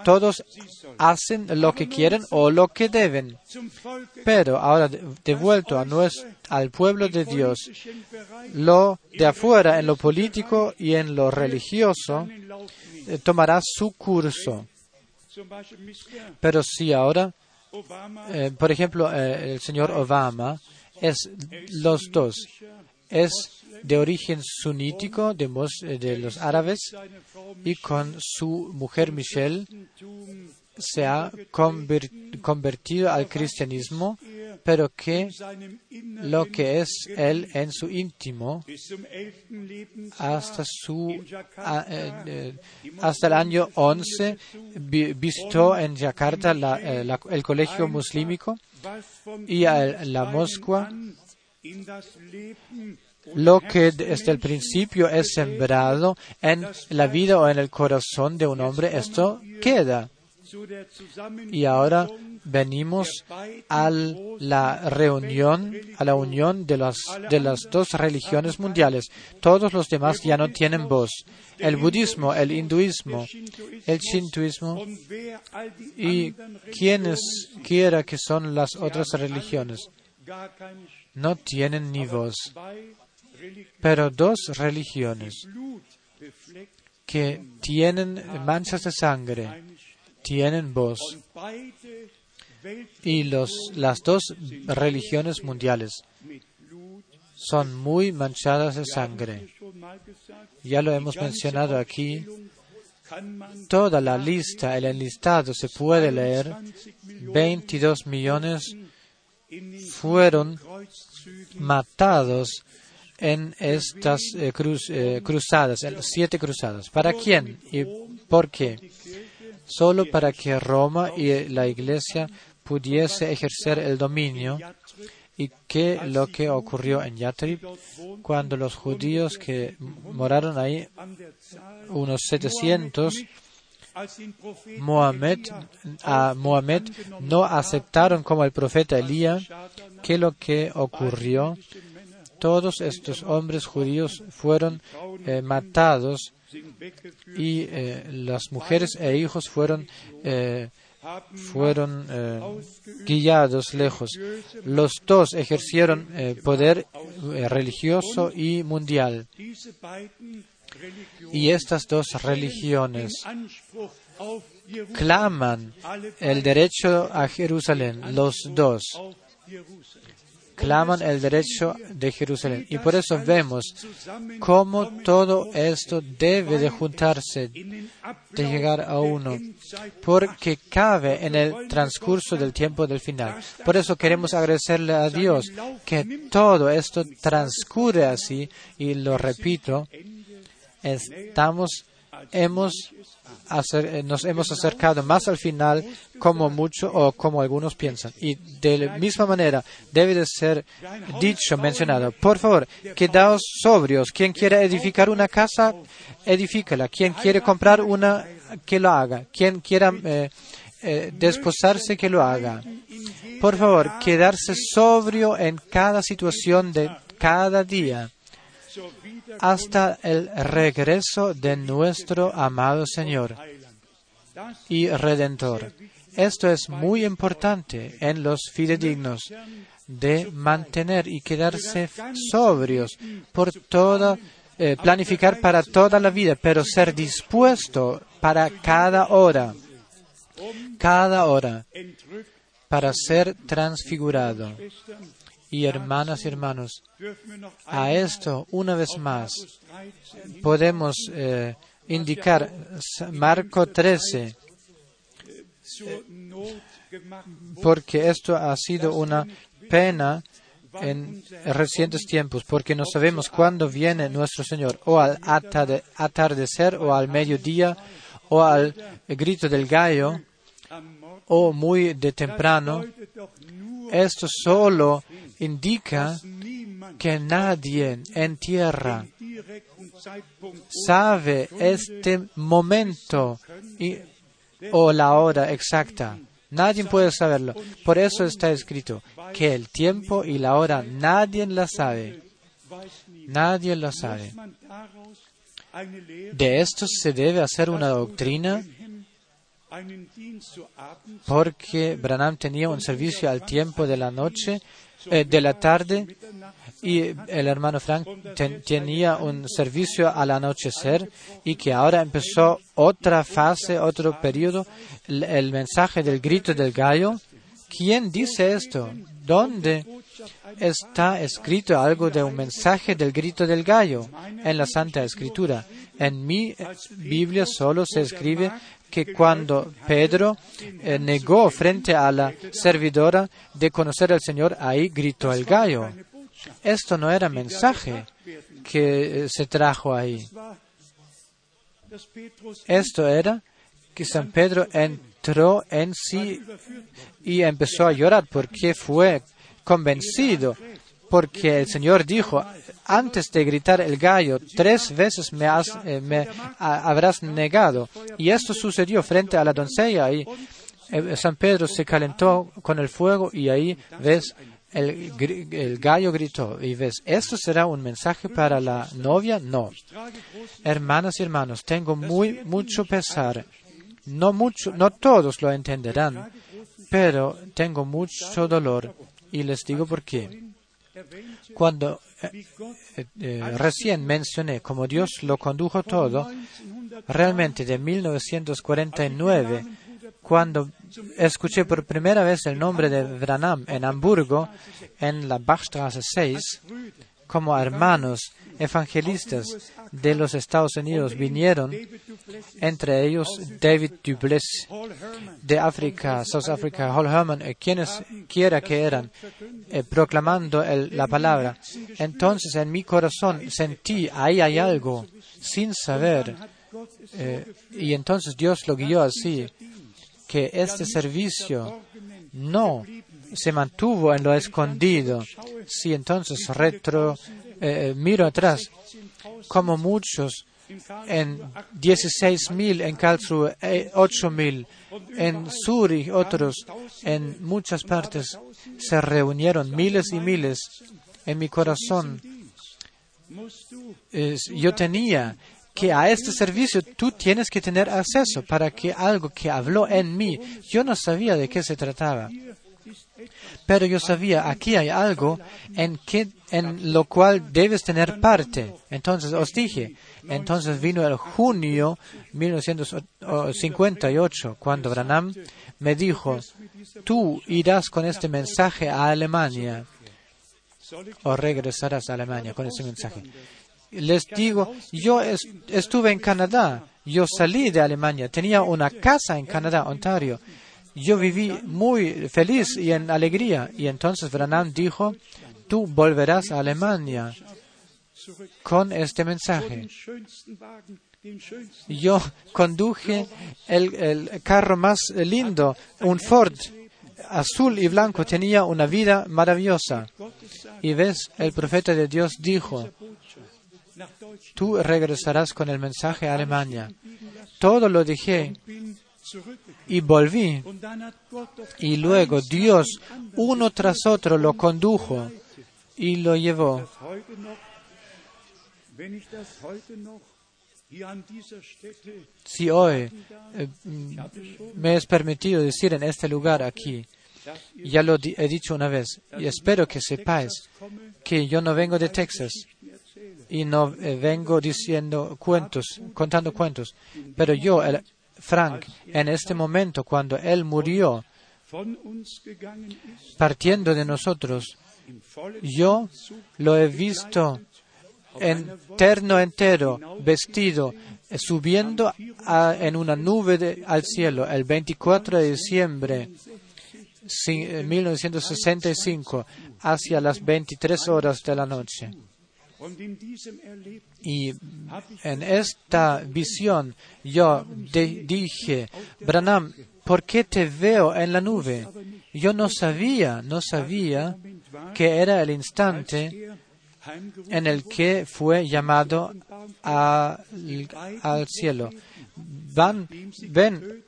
todos hacen lo que quieren o lo que deben. Pero ahora de- devuelto a nues- al pueblo de Dios, lo de afuera en lo político y en lo religioso eh, tomará su curso. Pero si ahora, eh, por ejemplo, eh, el señor Obama es los dos, es de origen sunítico eh, de los árabes y con su mujer Michelle se ha conver- convertido al cristianismo, pero que lo que es él en su íntimo hasta su eh, eh, hasta el año 11 vi- visitó en la- el colegio muslímico y a la Moscua lo que desde el principio es sembrado en la vida o en el corazón de un hombre, esto queda. Y ahora venimos a la reunión, a la unión de las, de las dos religiones mundiales. Todos los demás ya no tienen voz. El budismo, el hinduismo, el shintoísmo y quienes quiera que son las otras religiones no tienen ni voz. Pero dos religiones que tienen manchas de sangre tienen voz. Y las dos religiones mundiales son muy manchadas de sangre. Ya lo hemos mencionado aquí. Toda la lista, el enlistado se puede leer. 22 millones fueron matados en estas eh, eh, cruzadas, en las siete cruzadas. ¿Para quién? Y ¿Por qué? Solo para que Roma y la Iglesia pudiese ejercer el dominio y que lo que ocurrió en Yatrib, cuando los judíos que moraron ahí, unos 700, Mohamed, a no aceptaron como el profeta Elías, que lo que ocurrió, todos estos hombres judíos fueron eh, matados y eh, las mujeres e hijos fueron eh, fueron guiados lejos. Los dos ejercieron poder religioso y mundial. Y estas dos religiones claman el derecho a Jerusalén, los dos claman el derecho de Jerusalén. Y por eso vemos cómo todo esto debe de juntarse, de llegar a uno, porque cabe en el transcurso del tiempo del final. Por eso queremos agradecerle a Dios que todo esto transcurre así, y lo repito, estamos, hemos eh, nos hemos acercado más al final como mucho o como algunos piensan. Y de la misma manera debe de ser dicho, mencionado, por favor, quedaos sobrios. Quien quiera edificar una casa, edifícala. Quien quiere comprar una, que lo haga. Quien quiera eh, eh, desposarse, que lo haga. Por favor, quedarse sobrio en cada situación de cada día hasta el regreso de nuestro amado Señor y Redentor. Esto es muy importante en los fidedignos de mantener y quedarse sobrios por toda, eh, planificar para toda la vida, pero ser dispuesto para cada hora, cada hora, para ser transfigurado. Y hermanas y hermanos, a esto una vez más podemos eh, indicar Marco 13, porque esto ha sido una pena en recientes tiempos, porque no sabemos cuándo viene nuestro Señor, o al atardecer, o al mediodía, o al grito del gallo, o muy de temprano. Esto solo indica que nadie en tierra sabe este momento o la hora exacta. Nadie puede saberlo. Por eso está escrito que el tiempo y la hora nadie la sabe. Nadie lo sabe. De esto se debe hacer una doctrina porque Branham tenía un servicio al tiempo de la noche, eh, de la tarde, y el hermano Frank tenía un servicio al anochecer y que ahora empezó otra fase, otro periodo, el mensaje del grito del gallo. ¿Quién dice esto? ¿Dónde está escrito algo de un mensaje del grito del gallo en la Santa Escritura? En mi Biblia solo se escribe que cuando Pedro eh, negó frente a la servidora de conocer al Señor, ahí gritó el gallo. Esto no era mensaje que eh, se trajo ahí. Esto era que San Pedro entró en sí y empezó a llorar porque fue convencido, porque el Señor dijo, antes de gritar el gallo, tres veces me, eh, habrás negado. Y esto sucedió frente a la doncella y eh, San Pedro se calentó con el fuego y ahí ves el, el, gallo gritó y ves, ¿esto será un mensaje para la novia? No. Hermanas y hermanos, tengo muy mucho pesar. No mucho, no todos lo entenderán, pero tengo mucho dolor y les digo por qué. Cuando eh, eh, recién mencioné cómo Dios lo condujo todo, realmente de 1949, cuando escuché por primera vez el nombre de Branham en Hamburgo, en la Bachstraße 6, como hermanos evangelistas de los Estados Unidos vinieron, entre ellos David Dubless de África, South Africa, Hall Herman, eh, quienes quiera que eran, eh, proclamando la palabra. Entonces en mi corazón sentí, ahí hay algo, sin saber Eh, y entonces Dios lo guió así, que este servicio no se mantuvo en lo escondido. Si entonces retro, eh, miro atrás, como muchos en 16.000, en Karlsruhe 8.000, en Zurich otros, en muchas partes se reunieron miles y miles. En mi corazón es- yo tenía que a este servicio tú tienes que tener acceso para que algo que habló en mí, yo no sabía de qué se trataba. Pero yo sabía, aquí hay algo en, que, en lo cual debes tener parte. Entonces os dije, entonces vino el junio 1958, cuando Branham me dijo, tú irás con este mensaje a Alemania o regresarás a Alemania con ese mensaje. Les digo, yo es- estuve en Canadá, yo salí de Alemania, tenía una casa en Canadá, Ontario. Yo viví muy feliz y en alegría. Y entonces Branham dijo, tú volverás a Alemania con este mensaje. Yo conduje el, el carro más lindo, un Ford azul y blanco, tenía una vida maravillosa. Y ves, el profeta de Dios dijo, tú regresarás con el mensaje a Alemania. Todo lo zurückgekommen. Y volví. Y luego Dios, uno tras otro, lo condujo y lo llevó. Si hoy eh, mm, me es permitido decir en este lugar aquí, ya lo he dicho una vez, y espero que sepáis que yo no vengo de Texas y no eh, vengo diciendo cuentos, contando cuentos, pero yo, Frank, en este momento, cuando él murió, partiendo de nosotros, yo lo he visto en terno entero, vestido, subiendo en una nube de- al cielo el 24 de diciembre eh, 1965 hacia las 23 horas de la noche. Y en esta visión yo dije, Branham, ¿por qué te veo en la nube? Yo no sabía, no sabía que era el instante en el que fue llamado a- al cielo. Van, ven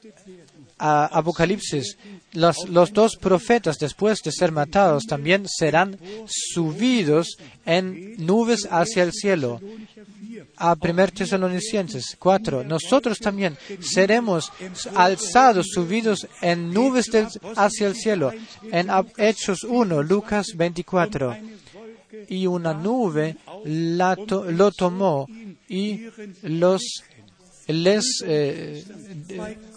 a Apocalipsis, los, dos profetas, después de ser matados, también serán subidos en nubes hacia el cielo. A 1 Tesalonicenses 4, nosotros también seremos alzados, subidos en nubes hacia el cielo. En Hechos 1, Lucas 24 y una nube lo tomó y los eh,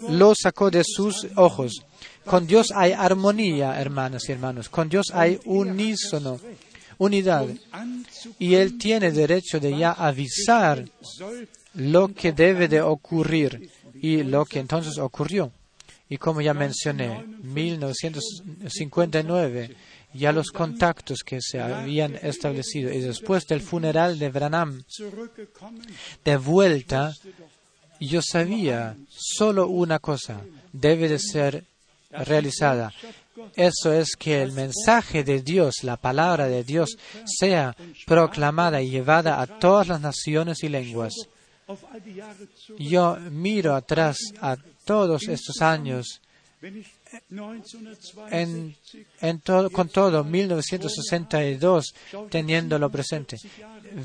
lo sacó de sus ojos. Con Dios hay armonía, hermanas y hermanos. Con Dios hay unísono, unidad. Y Él tiene derecho de ya avisar lo que debe de ocurrir y lo que entonces ocurrió. Y como ya mencioné, 1959, ya los contactos que se habían establecido y después del funeral de Branham, de vuelta, yo sabía solo una cosa debe de ser realizada. Eso es que el mensaje de Dios, la palabra de Dios, sea proclamada y llevada a todas las naciones y lenguas. Yo miro atrás a todos estos años Wenn ich 1962 en, en todo, con todo 1962 teniéndolo presente.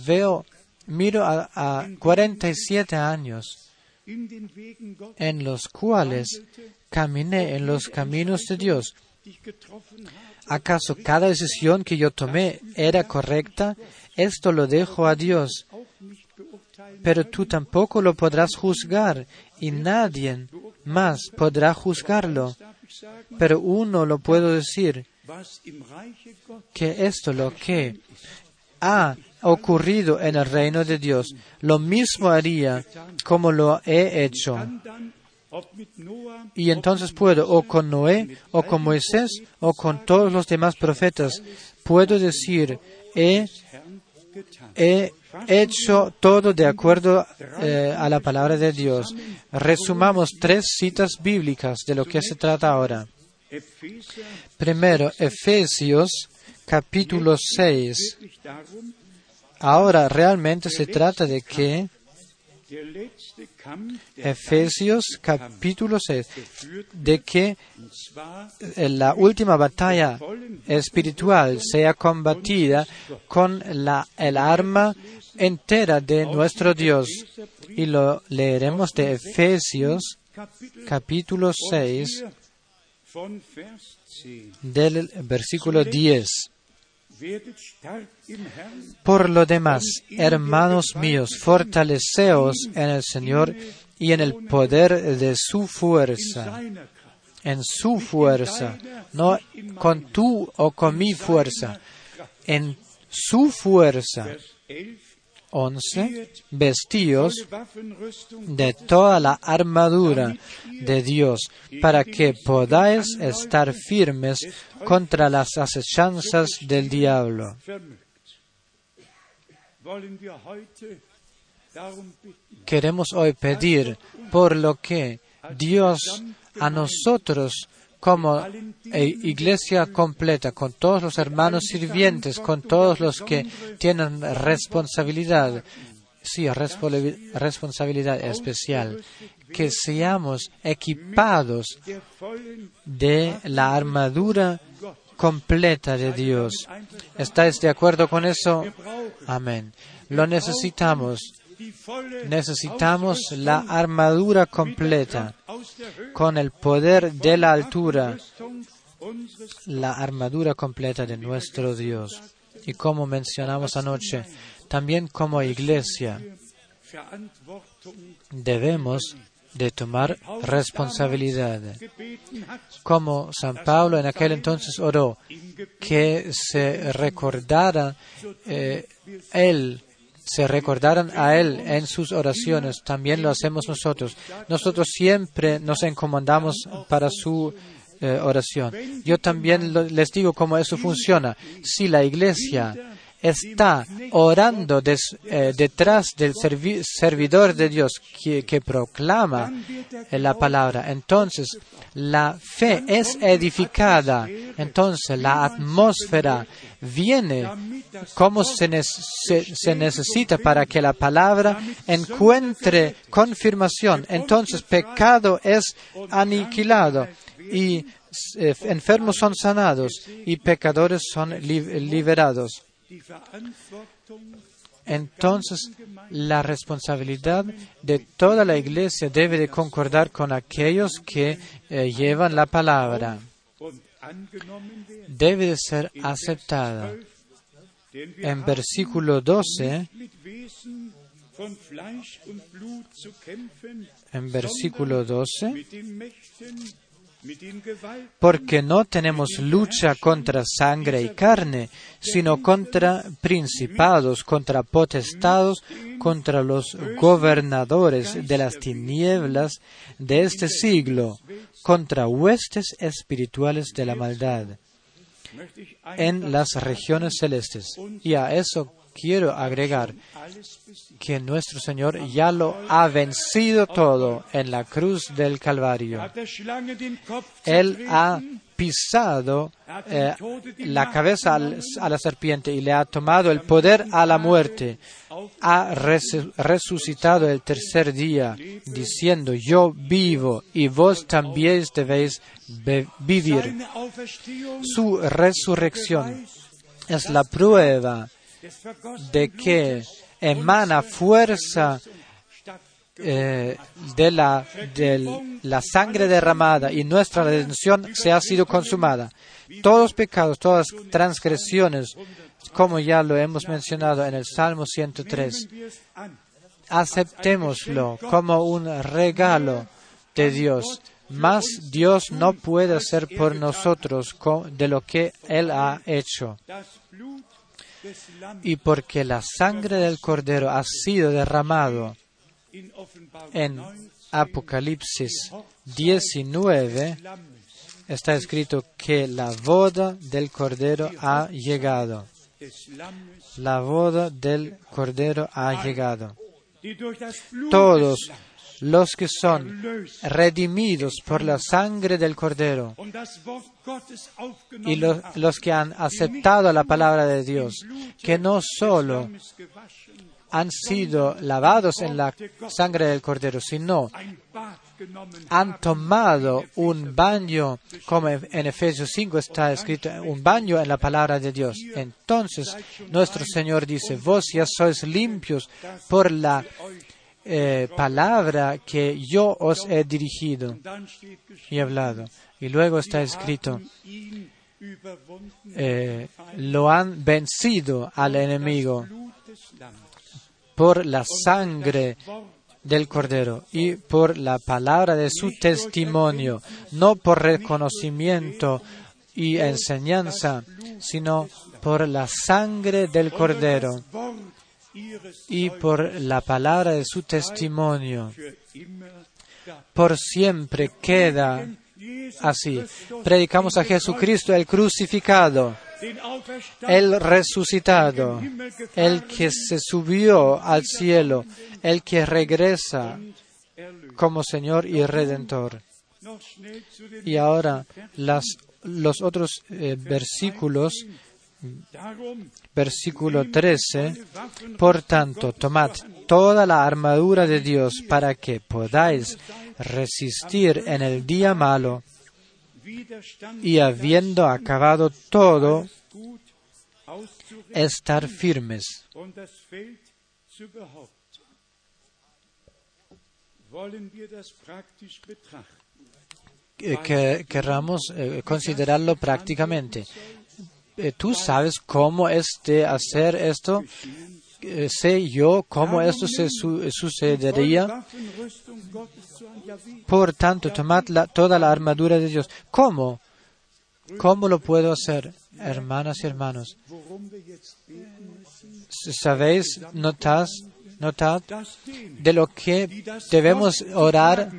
Veo, miro a, a 47 años en los cuales caminé en los caminos de Dios. ¿Acaso cada decisión que yo tomé era correcta? Esto lo dejo a Dios, pero tú tampoco lo podrás juzgar y nadie más podrá juzgarlo. Pero uno lo puedo decir, que esto lo que ha ocurrido en el reino de Dios, lo mismo haría como lo he hecho. Y entonces puedo, o con Noé, o con Moisés, o con todos los demás profetas, puedo decir, he, he hecho todo de acuerdo eh, a la palabra de Dios. Resumamos tres citas bíblicas de lo que se trata ahora. Primero, Efesios capítulo 6. Ahora realmente se trata de que Efesios capítulo 6, geführt, de que la última batalla espiritual sea combatida con la, el arma entera de nuestro Dios. Y lo leeremos de Efesios capítulo 6 4 von Vers 10. del versículo 10. Por lo demás, hermanos míos, fortaleceos en el Señor y en el poder de su fuerza, en su fuerza, no con tu o con mi fuerza, en su fuerza. Vers 11. 11. Vestíos de toda la armadura de Dios para que podáis estar firmes contra las acechanzas del diablo. Queremos hoy pedir por lo que Dios a nosotros como eh, iglesia completa, con todos los hermanos sirvientes, con todos los que tienen responsabilidad, sí, respo- responsabilidad especial, que seamos equipados de la armadura completa de Dios. ¿Estáis de acuerdo con eso? Amén. Lo necesitamos. Necesitamos la armadura completa con el poder de la altura, la armadura completa de nuestro Dios. Y como mencionamos anoche, también como iglesia debemos de tomar responsabilidad. Como San Pablo en aquel entonces oró, que se recordara eh, él, se recordaran a él en sus oraciones. También lo hacemos nosotros. Nosotros siempre nos encomendamos para su eh, oración. Yo también les digo cómo eso funciona. Si la iglesia está orando eh, detrás del servi- servidor de Dios que, proclama la palabra, entonces la fe es edificada, entonces la atmósfera viene como se, se- necesita para que la palabra encuentre confirmación. Entonces pecado es aniquilado y eh, enfermos son sanados y pecadores son li- liberados. Entonces, la responsabilidad de toda la iglesia debe de concordar con aquellos que eh, llevan la palabra. Debe de ser aceptada. En versículo 12, mit Wesen von Fleisch und Blut zu kämpfen, en versículo 12, porque no tenemos lucha contra sangre y carne, sino contra principados, contra potestados, contra los gobernadores de las tinieblas de este siglo, contra huestes espirituales de la maldad en las regiones celestes. Y a eso quiero agregar que nuestro Señor ya lo ha vencido todo en la cruz del Calvario. Él ha pisado eh, la cabeza a la serpiente y le ha tomado el poder a la muerte. Ha resu- resucitado el tercer día, diciendo, yo vivo y vos también debéis vivir. Su resurrección es la prueba de que emana fuerza eh, de, la, de la sangre derramada y nuestra redención se ha sido consumada. Todos los pecados, todas las transgresiones, como ya lo hemos mencionado en el Salmo 103, wir es an. aceptémoslo como un regalo de Dios. Mas Dios no puede hacer por nosotros de lo que Él ha hecho. Y porque la sangre del Cordero ha sido derramado en 19 Apocalipsis 19, Lammes está escrito que la boda del Cordero ha llegado. La boda del Cordero ha llegado. Todos los que son redimidos por la sangre del Cordero y los, que han aceptado la palabra de Dios, que no solo han sido lavados en la sangre del Cordero, sino han tomado un baño, como en Efesios 5 está escrito, un baño en la palabra de Dios. Entonces, nuestro Señor dice, vos ya sois limpios por la eh, palabra que yo os he dirigido y hablado. Y luego está escrito, eh, lo han vencido al enemigo por la sangre del Cordero y por la palabra de su testimonio, no por reconocimiento y enseñanza, sino por la sangre del Cordero y por la palabra de su testimonio. Por siempre queda así. Predicamos a Jesucristo el crucificado, el resucitado, el que se subió al cielo, el que regresa como Señor y Redentor. Y ahora los otros eh, versículos, versículo 13, por tanto, tomad toda la armadura de Dios para que podáis resistir en el día malo y habiendo acabado todo, estar firmes. que querramos eh, considerarlo prácticamente. Eh, ¿Tú sabes cómo es de hacer esto? Eh, ¿Sé yo cómo esto se su- sucedería? Ja, wie? Por tanto, tomad toda la armadura de Dios. ¿Cómo? ¿Cómo lo puedo hacer, hermanas y hermanos? ¿Sabéis? ¿Notad? ¿Notad? De lo que debemos orar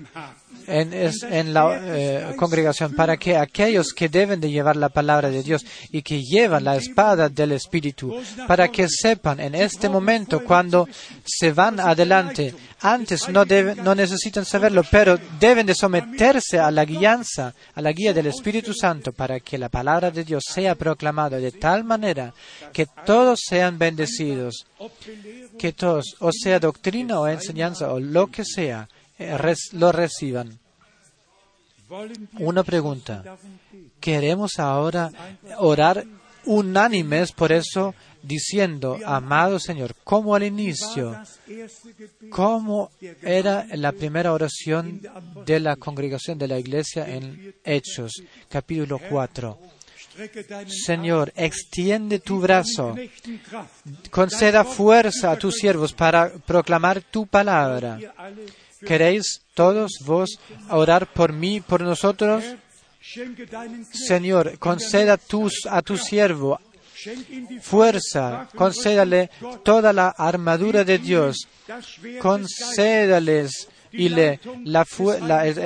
en, la eh, congregación para que aquellos que deben de llevar la palabra de Dios y que llevan la espada del Espíritu, para que sepan en este momento cuando se van adelante, antes no, deben, no necesitan saberlo, pero deben de someterse a la guianza, a la guía del Espíritu Santo, para que la palabra de Dios sea proclamada de tal manera que todos sean bendecidos, que todos, o sea doctrina o enseñanza o lo que sea, lo reciban. Una pregunta. Queremos ahora orar unánimes por eso, diciendo, amado Señor, como al inicio, como era la primera oración de la congregación de la iglesia en Hechos, capítulo 4. strecke deinen Señor, extiende tu brazo, conceda fuerza a tus siervos para proclamar tu palabra. ¿Queréis todos vos orar por mí, por nosotros? Señor, conceda tus, a tu siervo fuerza, concédale toda la armadura de Dios, concédales y le, la,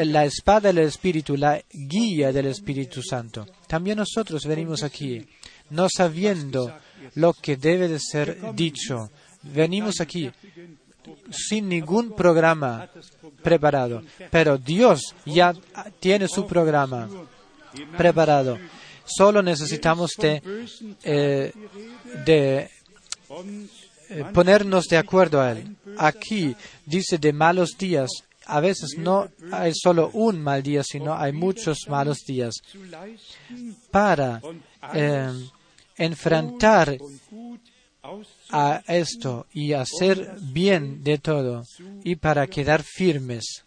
la espada del Espíritu, la guía del Espíritu Santo. También nosotros venimos aquí, no sabiendo lo que debe de ser dicho. Venimos aquí sin ningún programa preparado, pero Dios ya tiene su programa preparado. Solo necesitamos de, eh, eh, ponernos de acuerdo a Él. Aquí dice de malos días. A veces no hay solo un mal día, sino hay muchos malos días. Para eh, enfrentar. A esto y hacer bien de todo y para quedar firmes.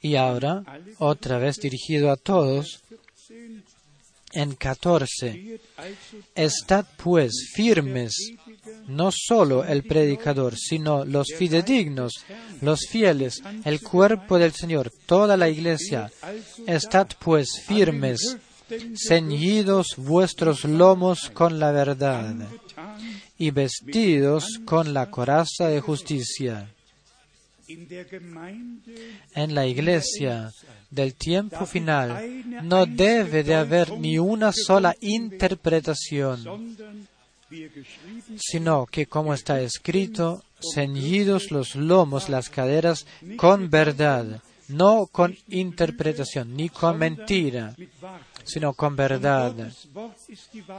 Y ahora, otra vez dirigido a todos, 14 en 14. steht also Estad pues firmes, no solo el predicador, sino los fidedignos, los fieles, el cuerpo del Señor, toda la iglesia. Estad pues firmes, ceñidos vuestros lomos con la verdad y vestidos con la coraza de justicia. En la iglesia del tiempo final no debe de haber ni una sola interpretación, sino que, como está escrito, ceñidos los lomos, las caderas, con verdad, no con interpretación, ni con mentira, sino con verdad.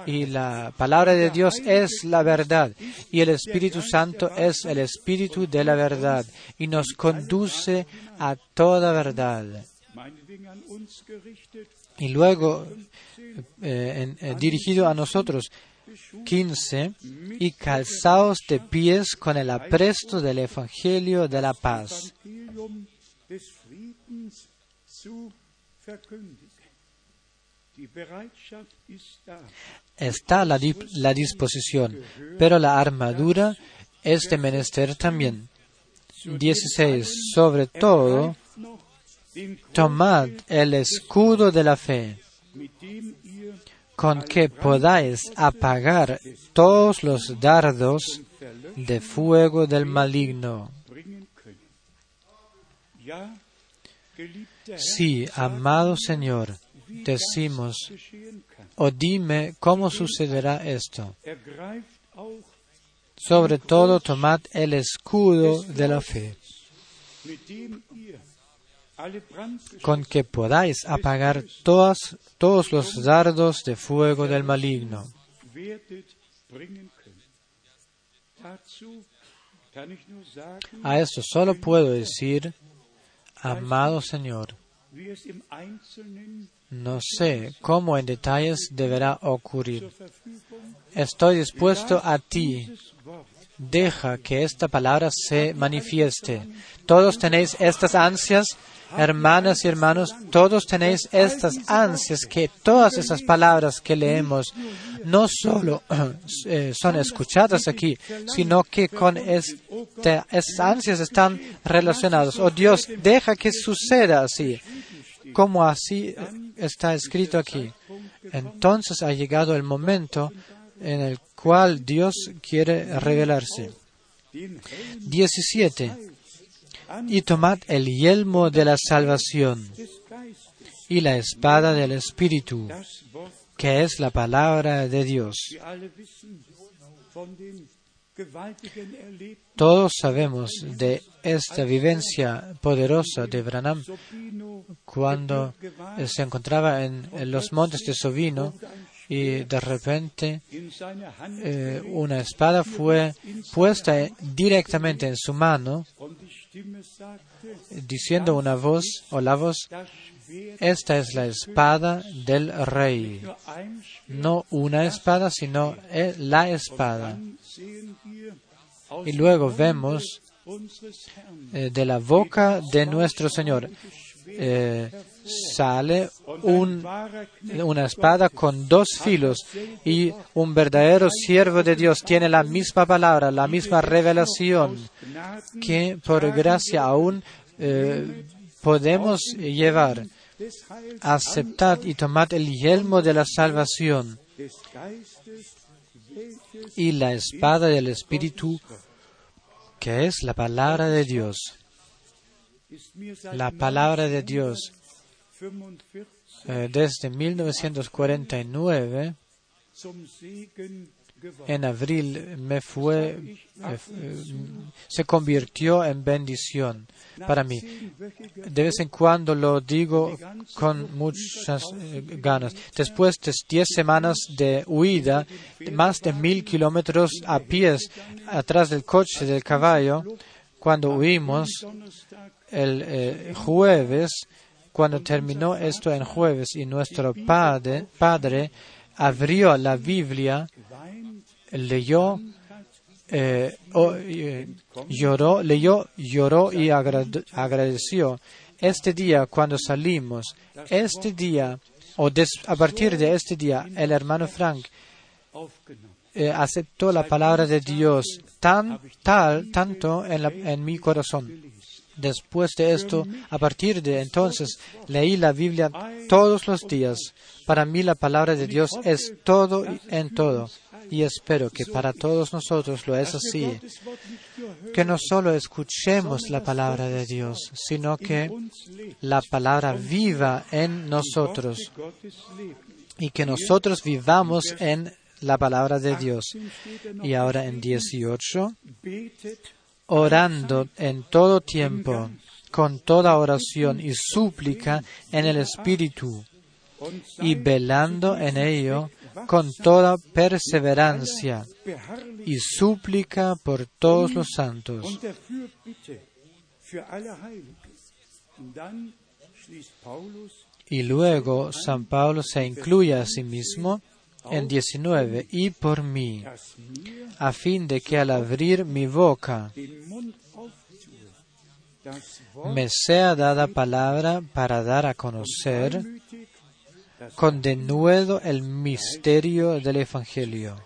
Y la palabra de Dios es la verdad, y el Espíritu Santo es el Espíritu de la verdad, y nos conduce a toda verdad. Y luego, eh, eh, dirigido a nosotros, 15, y calzaos de pies con el apresto del Evangelio de la paz. Está la, di- la disposición, pero la armadura es de menester también. 16. Sobre todo, tomad el escudo de la fe, con que podáis apagar todos los dardos de fuego del maligno. Sí, amado Señor, decimos, o dime cómo sucederá esto. Sobre todo, tomad el escudo de la fe, con que podáis apagar todos los dardos de fuego del maligno. A esto solo puedo decir, amado Señor, no sé cómo en detalles deberá ocurrir. Estoy dispuesto a ti. Deja que esta palabra se manifieste. Todos tenéis estas ansias, hermanas y hermanos, todos tenéis estas ansias que todas esas palabras que leemos no solo eh, son escuchadas aquí, sino que con estas ansias están relacionadas. Oh Dios, deja que suceda así, como así eh, está escrito aquí. Entonces ha llegado el momento en el cual Dios quiere revelarse. den Helm 17. Y tomad el yelmo de la salvación y la espada del Espíritu, que es la palabra de Dios. Todos sabemos de esta vivencia poderosa de Branham cuando se encontraba en, en los montes de Sovino y de repente eh, una espada fue puesta directamente en su mano diciendo una voz o la voz Esta es la espada del rey. No una espada, sino eh, la espada. Y luego vemos eh, de la boca de nuestro Señor sale una espada con dos filos y un verdadero siervo de Dios tiene la misma palabra, la misma revelación que por gracia aún eh, podemos llevar. Aceptad y tomad el yelmo de la salvación y la espada del Espíritu, que es la palabra de Dios. La palabra de Dios 45 eh, desde 1949, zum Segen geworden. en abril, me fue, eh, eh, se convirtió en bendición para mí. De vez en cuando lo digo con muchas eh, ganas. Después de diez semanas de huida, más de mil kilómetros a pies atrás del coche del caballo, cuando huimos el eh, jueves, cuando terminó esto en jueves y nuestro padre, abrió la Biblia, leyó, eh, lloró, leyó, lloró y agrad- agradeció. Este día, cuando salimos, este día, o a partir de este día, el hermano Frank eh, aceptó la palabra de Dios tan, tal, tanto en mi corazón. Después de esto, a partir de entonces, leí la Biblia todos los días. Para mí la palabra de Dios es todo en todo. y espero que para todos nosotros lo es así, que no solo escuchemos la palabra de Dios, sino que la palabra viva en nosotros y que nosotros vivamos en la palabra de Dios. Y ahora en 18, orando en todo tiempo, con toda oración y súplica en el Espíritu, y velando en ello con toda perseverancia y súplica por todos los santos. Y luego San Pablo se incluye a sí mismo en 19, y por mí, a fin de que al abrir mi boca me sea dada palabra para dar a conocer con denuedo el misterio del Evangelio.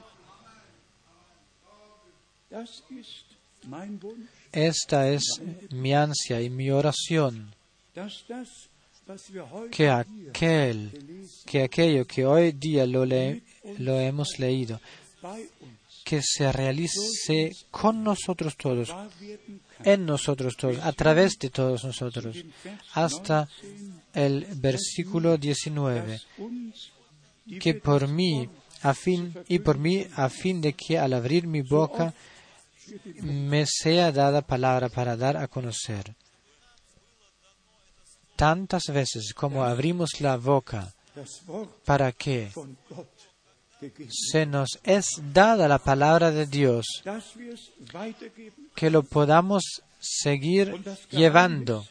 Esta es mi ansia y mi oración, que aquel, que aquello que hoy día lo, le, lo hemos leído, que se realice con nosotros todos, en nosotros todos, a través de todos nosotros, hasta el versículo 19, que por mí, a fin, y por mí, a fin de que al abrir mi boca me sea dada palabra para dar a conocer. Tantas veces como abrimos la boca para que se nos es dada la palabra de Dios, que lo podamos seguir llevando.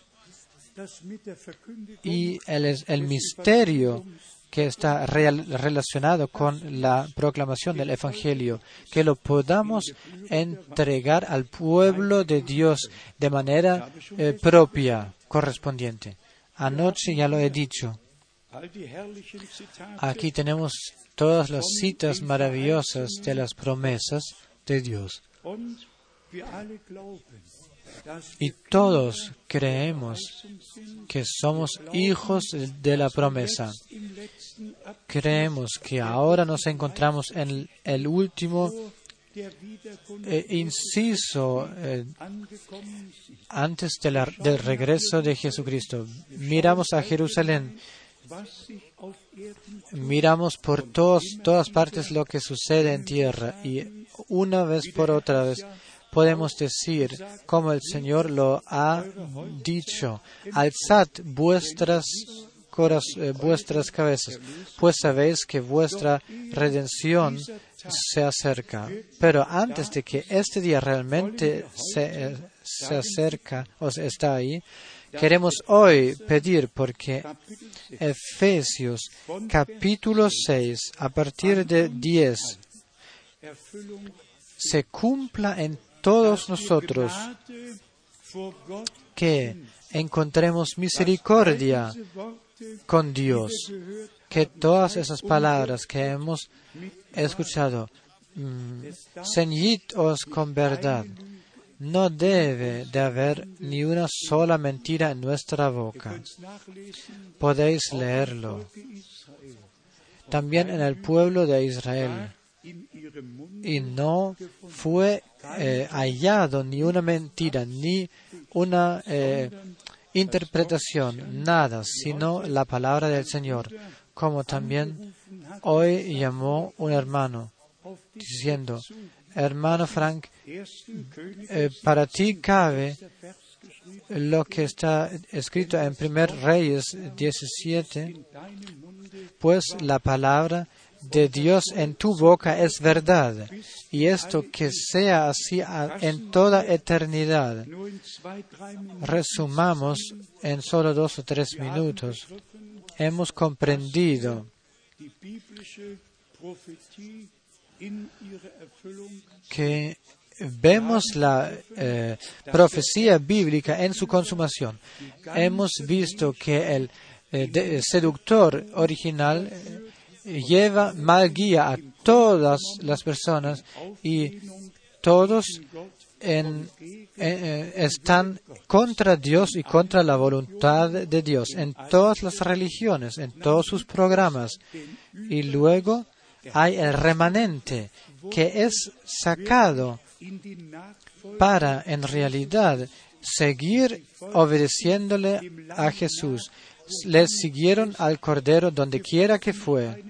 Y el, el misterio que está relacionado con la proclamación del Evangelio, que lo podamos entregar al pueblo de Dios de manera eh, propia, correspondiente. Anoche ya lo he dicho. Aquí tenemos todas las citas maravillosas de las promesas de Dios. Y todos creemos que somos hijos de la promesa. Creemos que ahora nos encontramos en el último eh, inciso eh, antes del regreso de Jesucristo. Miramos a Jerusalén miramos por todas partes lo que sucede en tierra y una vez por otra vez podemos decir, como el Señor lo ha dicho, alzad vuestras, eh, vuestras cabezas, pues sabéis que vuestra redención se acerca. Pero antes de que este día realmente se, eh, se acerca o está ahí, Queremos hoy pedir porque Efesios capítulo 6, a partir de 10, se cumpla en todos nosotros, que encontremos misericordia con Dios, que todas esas palabras que hemos escuchado, mm, ceñidos con verdad, no debe de haber ni una sola mentira en nuestra boca. Podéis leerlo. También en el pueblo de Israel. Y no fue eh, hallado ni una mentira, ni una eh, interpretación, nada, sino la palabra del Señor, como también hoy llamó un hermano, diciendo, hermano Frank, eh, para ti cabe lo que está escrito en Primer Reyes 17, pues la palabra de Dios en tu boca es verdad, y esto que sea así en toda eternidad. Resumamos en solo dos o tres minutos. Hemos comprendido que vemos la eh, profecía bíblica en su consumación. Hemos visto que el eh, seductor original eh, lleva mal guía a todas las personas y todos están contra Dios y contra la voluntad de Dios en todas las religiones, en todos sus programas. Y luego hay el remanente que es sacado para en realidad seguir obedeciéndole a Jesús. Le siguieron al Cordero donde quiera que fue.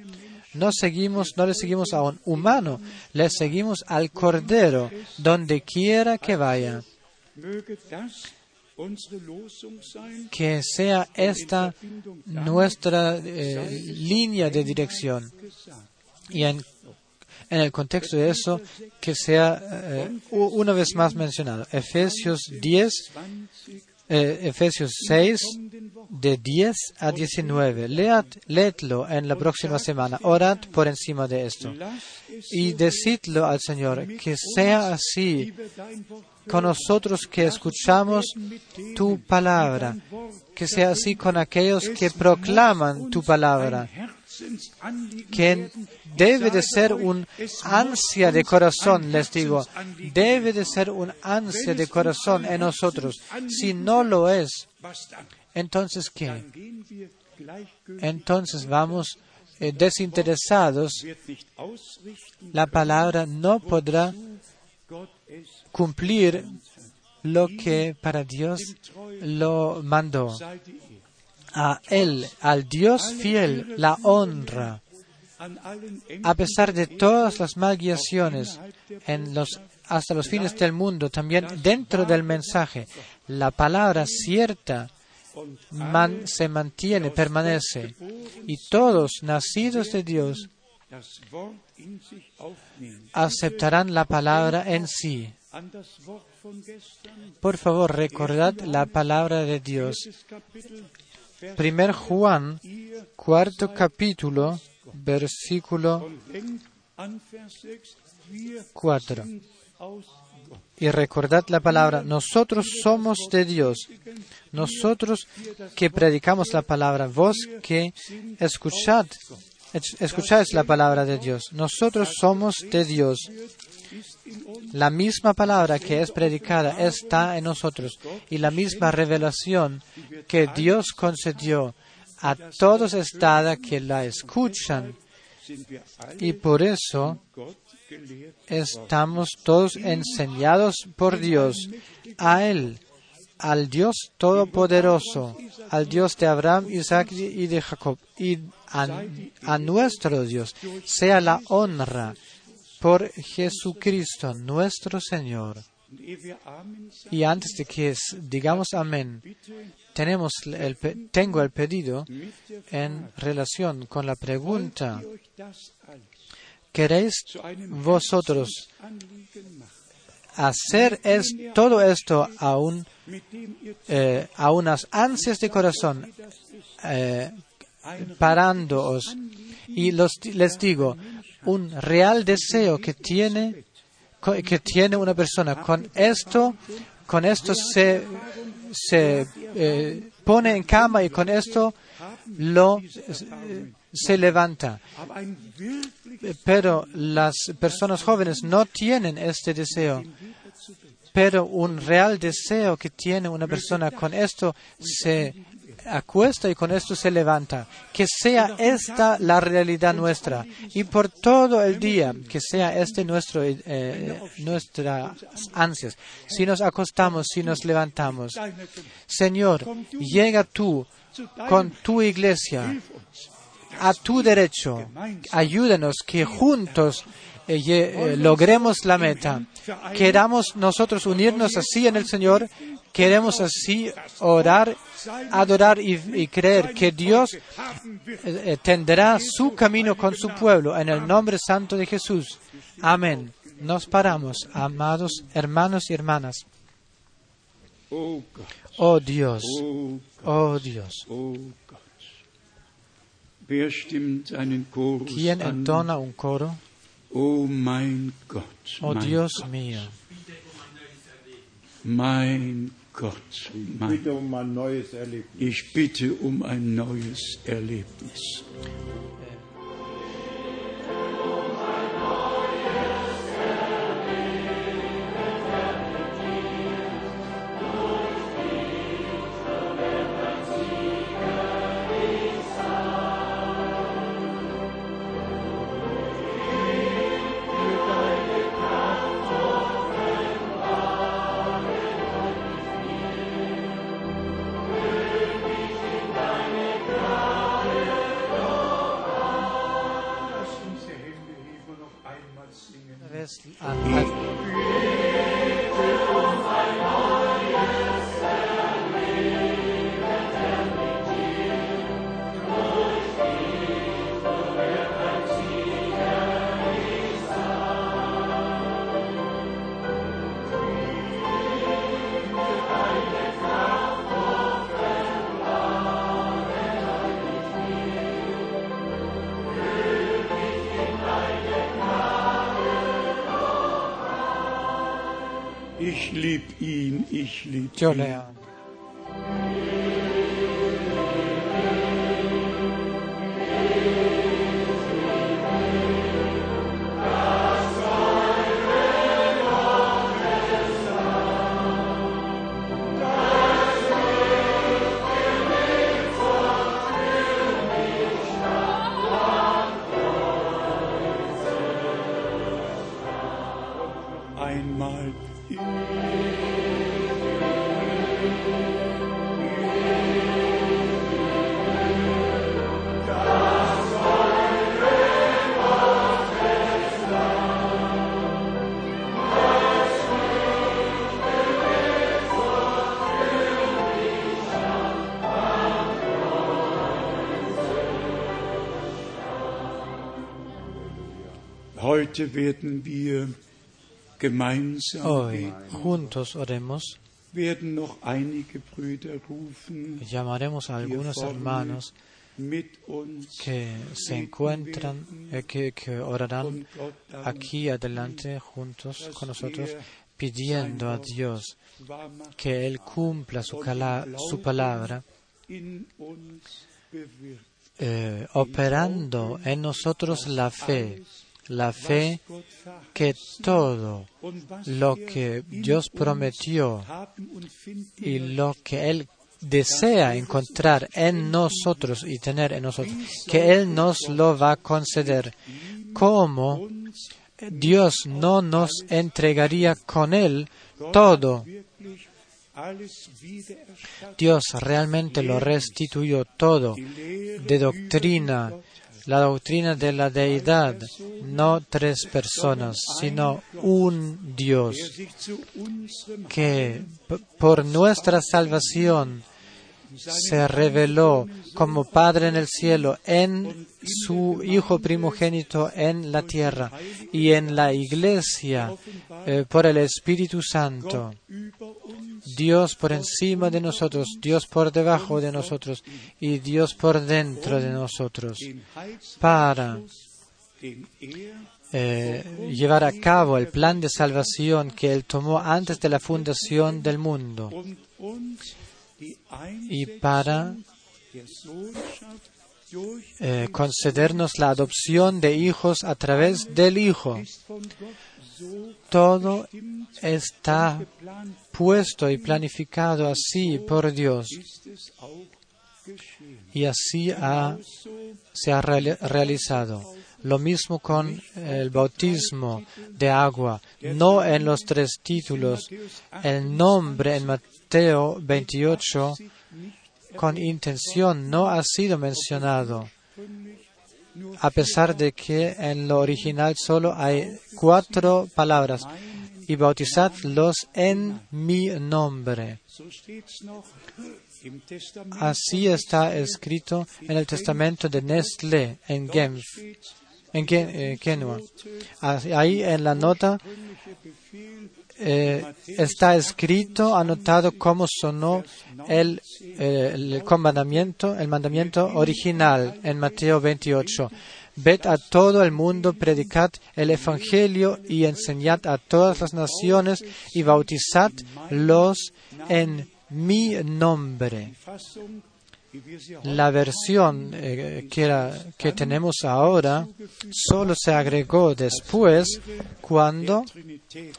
No seguimos, no le seguimos a un humano, le seguimos al Cordero donde quiera que vaya. Que sea esta nuestra eh, línea de dirección. Y en, el contexto de eso, que sea eh, una vez más mencionado. Efesios 10, 20 eh, Efesios 6, de 10 a 19. Lead, leedlo en la próxima semana. Orad por encima de esto. Y decidlo al Señor, que sea así con nosotros que escuchamos tu palabra, que sea así con aquellos que proclaman tu palabra, que debe de ser un ansia de corazón, les digo, debe de ser un ansia de corazón en nosotros. Si no lo es, entonces ¿qué? Entonces vamos eh, desinteresados, la palabra no podrá cumplir lo que para Dios lo mandó. A Él, al Dios fiel, la honra, a pesar de todas las malguiaciones en los, hasta los fines del mundo, también dentro del mensaje, la palabra cierta se mantiene, permanece. Y todos nacidos de Dios aceptarán la palabra en sí. Por favor, recordad la palabra de Dios. Primer Juan, cuarto capítulo, versículo und denkt an Vers 6, wir 4. sind aus Gott. Y recordad la palabra, nosotros somos de Dios. Nosotros que predicamos la palabra, vos que escuchad, es- escucháis la palabra de Dios. Nosotros somos de Dios. La misma palabra que es predicada está en nosotros y la misma revelación que Dios concedió a todos es dada que la escuchan. Y por eso estamos todos enseñados por Dios, a Él, al Dios Todopoderoso, al Dios de Abraham, Isaac y de Jacob, y a, a nuestro Dios, sea la honra por Jesucristo, nuestro Señor. Y antes de que digamos amén, tengo el pedido en relación con la pregunta, ¿queréis vosotros hacer es, todo esto a, eh, a unas ansias de corazón, eh, parándoos. Y les digo, un real deseo que tiene, que tiene una persona. Con esto, con esto se, se eh, pone en cama y con esto lo eh, se levanta. Pero las personas jóvenes no tienen este deseo. Pero un real deseo que tiene una persona con esto se acuesta y con esto se levanta. Que sea esta la realidad nuestra. Y por todo el día, que sea este nuestro, eh, nuestras ansias. Si nos acostamos, si nos levantamos. Señor, llega tú con tu iglesia a tu derecho. Ayúdanos que juntos eh, eh, logremos la meta. Queramos nosotros unirnos así en el Señor. Queremos así orar, adorar y, y creer que Dios eh, eh, tendrá su camino con su pueblo en el nombre santo de Jesús. Amén. Nos paramos, amados hermanos y hermanas. Oh Dios, oh, Dios. ¿Quién entona un coro? Oh mein Gott, Oh Dios mío. mein Gott, mein bitte um ein neues Erlebnis. Ich bitte um ein neues Erlebnis. Yo Hoy juntos oremos, llamaremos a algunos hermanos que se encuentran, eh, que, que orarán aquí adelante juntos con nosotros, pidiendo a Dios que Él cumpla su, cala- su palabra, eh, operando en nosotros la fe, la fe que todo lo que Dios prometió y lo que Él desea encontrar en nosotros y tener en nosotros, que Él nos lo va a conceder. ¿Cómo Dios no nos entregaría con Él todo? Dios realmente lo restituyó todo de doctrina, la doctrina de la deidad, no tres personas, sino un Dios que por nuestra salvación se reveló como Padre en el cielo, en su Hijo primogénito en la tierra y en la iglesia eh, por el Espíritu Santo. Dios por encima de nosotros, Dios por debajo de nosotros y Dios por dentro de nosotros para eh, llevar a cabo el plan de salvación que Él tomó antes de la fundación del mundo y para eh, concedernos la adopción de hijos a través del Hijo. Todo está puesto y planificado así por Dios y así ha, se ha reali- realizado. Lo mismo con el bautismo de agua, no en los tres títulos. El nombre en Mateo 28 con intención no ha sido mencionado, a pesar de que en lo original solo hay cuatro palabras, y bautizadlos en mi nombre. Así está escrito en el testamento de Nestlé en Genf, en eh, Genua. Ahí en la nota eh, está escrito, anotado cómo sonó el, el comandamiento, el mandamiento original en Mateo 28. Ved a todo el mundo, predicad el Evangelio y enseñad a todas las naciones y bautizadlos en mi nombre. La versión eh, que, tenemos ahora solo se agregó después cuando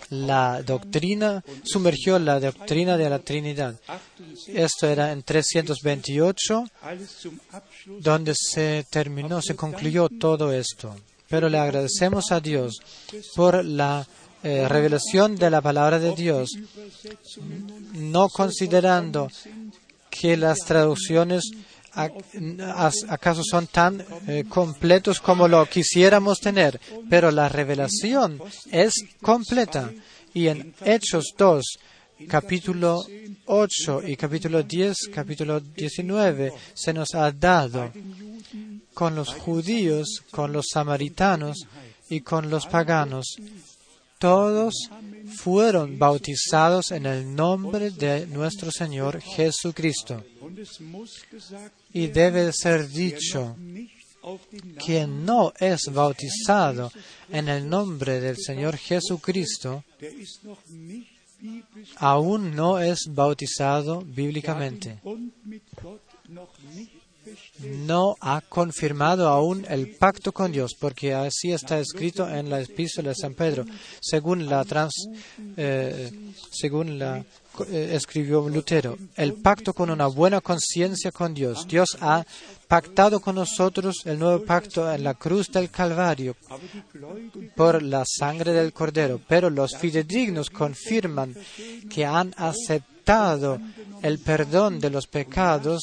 la doctrina sumergió la doctrina de la Trinidad. 78 Esto era en 328 alles zum Abschluss donde se terminó, se concluyó todo esto. Pero le agradecemos a Dios por la eh, revelación de la palabra de Dios, no considerando que las traducciones ¿Acaso son tan eh, completos como lo quisiéramos tener? Pero la revelación es completa. Y en Hechos 2, capítulo 8 y capítulo 10, capítulo 19, se nos ha dado con los judíos, con los samaritanos y con los paganos. Todos fueron bautizados en el nombre de nuestro Señor Jesucristo. Y debe ser dicho, quien no es bautizado en el nombre del Señor Jesucristo, aún no es bautizado bíblicamente. No ha confirmado aún el pacto con Dios, porque así está escrito en la epístola de San Pedro, según la eh, eh, escribió Lutero, el pacto con una buena conciencia con Dios. Dios ha pactado con nosotros el nuevo pacto en la cruz del Calvario por la sangre del Cordero, pero los fidedignos confirman que han aceptado el perdón de los pecados,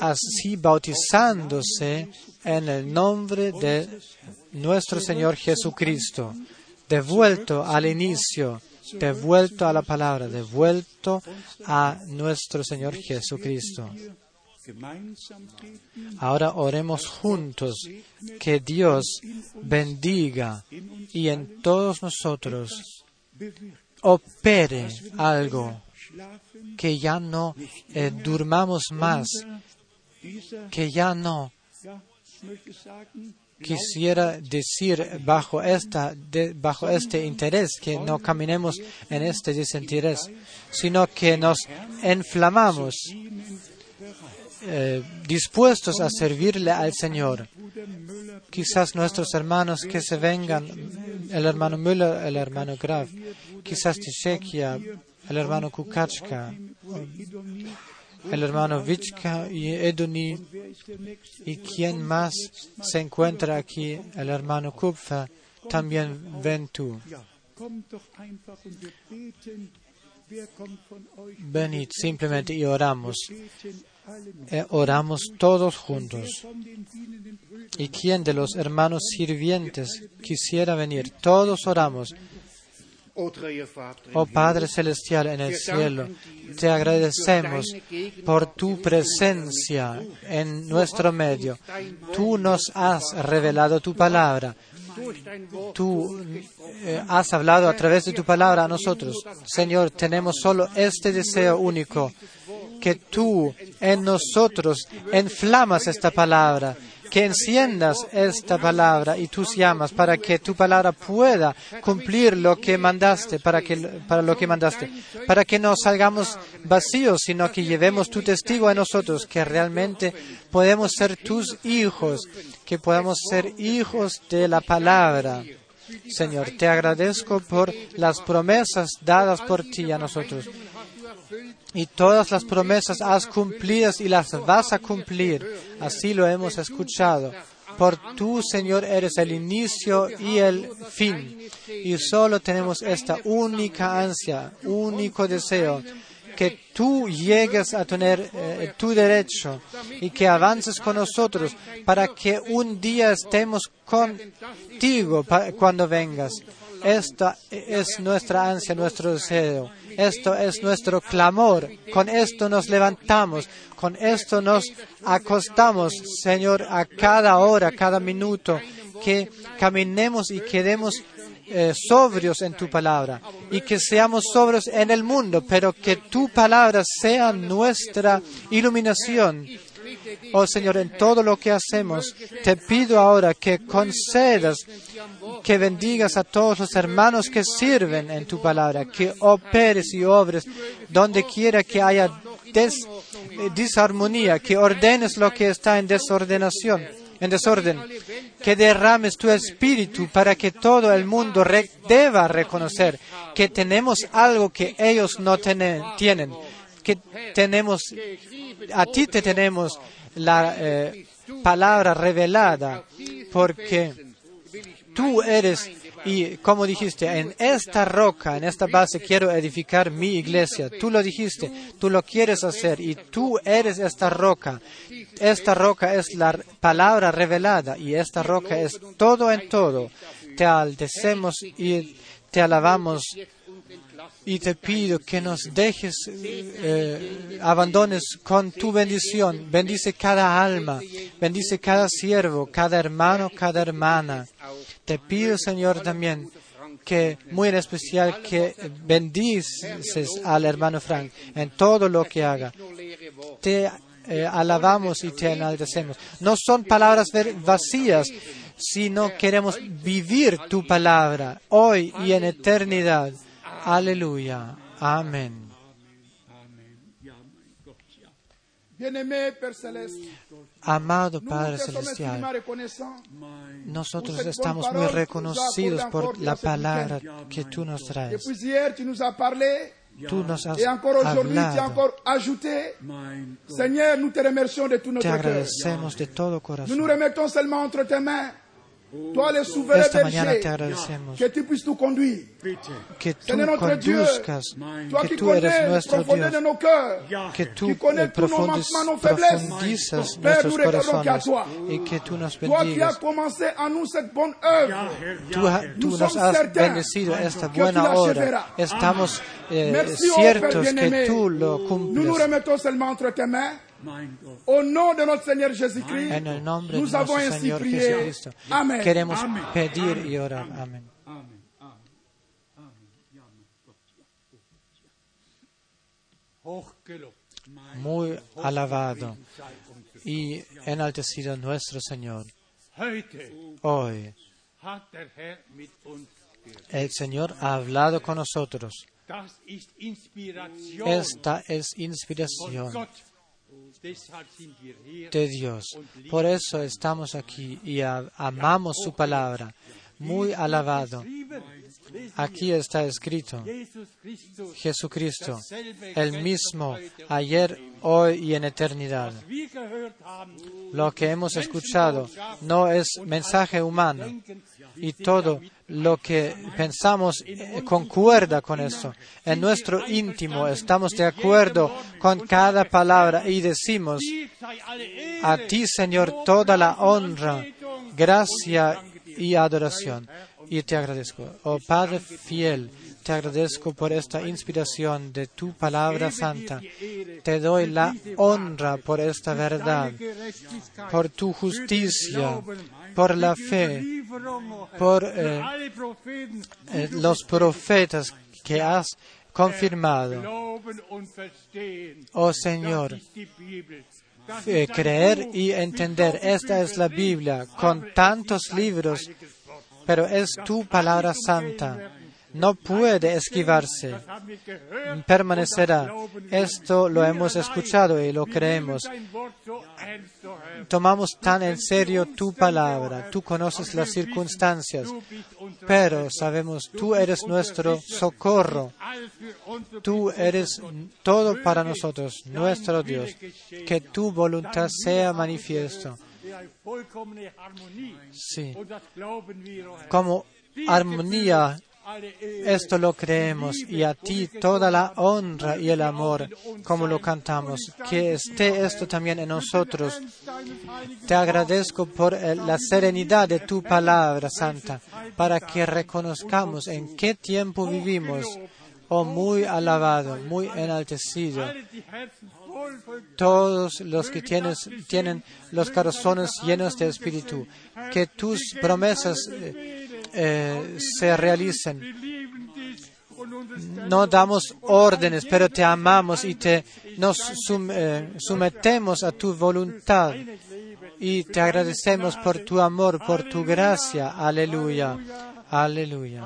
así bautizándose en el nombre de nuestro Señor Jesucristo, devuelto al inicio devuelto a la palabra, devuelto a nuestro Señor Jesucristo. Ahora oremos juntos que Dios bendiga y en todos nosotros opere algo, que ya no eh, durmamos más, que ya no quisiera decir bajo, esta, bajo este interés que no caminemos en este desinterés, sino que nos inflamamos eh, dispuestos a servirle al Señor. Quizás nuestros hermanos que se vengan, el hermano Müller, el hermano Graf, quizás de Chequia, el hermano Kukachka, el hermano Vichka y Eduni. ¿Y quién más se encuentra aquí? El hermano Kupfer. También ven tú. Venid simplemente y oramos. Eh, oramos todos juntos. ¿Y quién de los hermanos sirvientes quisiera venir? Todos oramos. Oh Padre Celestial en el cielo, te agradecemos por tu presencia en nuestro medio. Tú nos has revelado tu palabra. Tú eh, has hablado a través de tu palabra a nosotros. Señor, tenemos solo este deseo único, que tú en nosotros inflamas esta palabra que enciendas esta palabra y tus llamas para que tu palabra pueda cumplir lo que mandaste, para, que, para lo que mandaste, para que no salgamos vacíos, sino que llevemos tu testigo a nosotros, que realmente podemos ser tus hijos, que podamos ser hijos de la palabra. Señor, te agradezco por las promesas dadas por ti a nosotros y todas las promesas has cumplido y las vas a cumplir. Así lo hemos escuchado. Por tú, Señor, eres el inicio y el fin. Y solo tenemos esta única ansia, único deseo, que tú llegues a tener eh, tu derecho y que avances con nosotros para que un día estemos contigo cuando vengas. Esta es nuestra ansia, nuestro deseo. Esto es nuestro clamor. Con esto nos levantamos. Con esto nos acostamos, Señor, a cada hora, cada minuto. Que caminemos y quedemos eh, sobrios en tu palabra y que seamos sobrios en el mundo, pero que tu palabra sea nuestra iluminación Oh Señor, en todo lo que hacemos, te pido ahora que concedas, que bendigas a todos los hermanos que sirven en tu palabra, que operes y obres donde quiera que haya des, disarmonía, que ordenes lo que está en desordenación, en desorden, que derrames tu espíritu para que todo el mundo deba reconocer que tenemos algo que ellos no tienen, que tenemos, a ti te tenemos la eh, palabra revelada, porque tú eres Y como dijiste, en esta roca, en esta base quiero edificar mi iglesia. Tú lo dijiste, tú lo quieres hacer y tú eres esta roca. Esta roca es la palabra revelada y esta roca es todo en todo. Te aldecemos y te alabamos y te pido que nos dejes, eh, abandones con tu bendición. Bendice cada alma, bendice cada siervo, cada hermano, cada hermana. Te pido, Señor, también que, muy en especial, que bendices al hermano Frank en todo lo que haga. Te eh, alabamos y te enaltecemos. No son palabras vacías, sino queremos vivir tu palabra hoy y en eternidad. Aleluya. Amén. Amado Padre Celestial, nosotros estamos muy reconocidos por la palabra que tú nos traes. Tú nos has hablado. Nous te agradecemos de todo Nous corazón. nous remettons seulement entre tes mains. Toi, le souverain Esta mañana te agradecemos que tu puisses nous conduire. que tú conduzcas, que qui tú eres nuestro Dios, de nos cœurs, que tú qui connais tous nos profundis- manquements, nos faiblesses. profundizas nuestros corazones toi. y que tú nos Toi qui as bendigas. commencé en nous cette bonne œuvre, Tú, tú Nous nos sommes has certains bendecido esta que tu buena la obra. Estamos eh, ciertos que tú lo cumples. Au nom de notre Seigneur Jésus-Christ, En el nombre de nous avons nuestro ainsi Señor prié. Jesucristo, Amen. queremos pedir y orar. Amén. Muy alabado y enaltecido nuestro Señor. Hoy el Señor ha hablado con nosotros. Esta es inspiración de Dios. Por eso estamos aquí y amamos su palabra. Muy alabado. Aquí está escrito, Jesucristo, el mismo, ayer, hoy y en eternidad. Lo que hemos escuchado no es mensaje humano y todo lo que pensamos concuerda con eso. En nuestro íntimo estamos de acuerdo con cada palabra y decimos, a ti Señor toda la honra, gracia y adoración. Y te agradezco. Oh Padre fiel, te agradezco por esta inspiración de tu palabra santa. Te doy la honra por esta verdad, por tu justicia, por la fe, por eh, eh, los profetas que has confirmado. Oh Señor, Eh, creer y entender. Esta es la Biblia, con tantos libros, pero es tu palabra santa. No puede esquivarse. Permanecerá. Esto lo hemos escuchado y lo creemos. Tomamos tan en serio tu palabra. Tú conoces las circunstancias, pero sabemos, tú eres nuestro socorro. Tú eres todo para nosotros, nuestro Dios. Que tu voluntad sea Harmonie. Sí. Como armonía, esto lo creemos y a ti toda la honra y el amor, como lo cantamos. Que esté esto también en nosotros. Te agradezco por el- la serenidad de tu palabra santa, para que reconozcamos en qué tiempo vivimos. Oh, muy alabado, muy enaltecido. Todos los que tienes, tienen los corazones llenos de espíritu, que tus promesas eh, eh, se realicen. No damos órdenes, pero te amamos y te nos sum- eh, sometemos a tu voluntad y te agradecemos por tu amor, por tu gracia. Aleluya. Aleluya.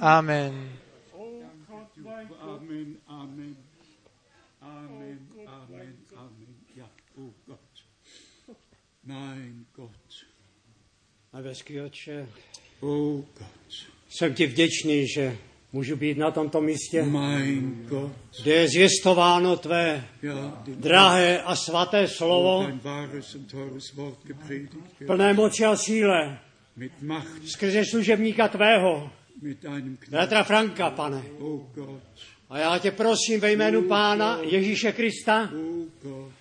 Amén. Amen, Jsem ti vděčný, že můžu být na tomto místě, kde je zvěstováno tvé drahé a svaté slovo, plné moci a síle, skrze služebníka tvého, Petra Franka, pane. A já tě prosím ve jménu Pána Ježíše Krista,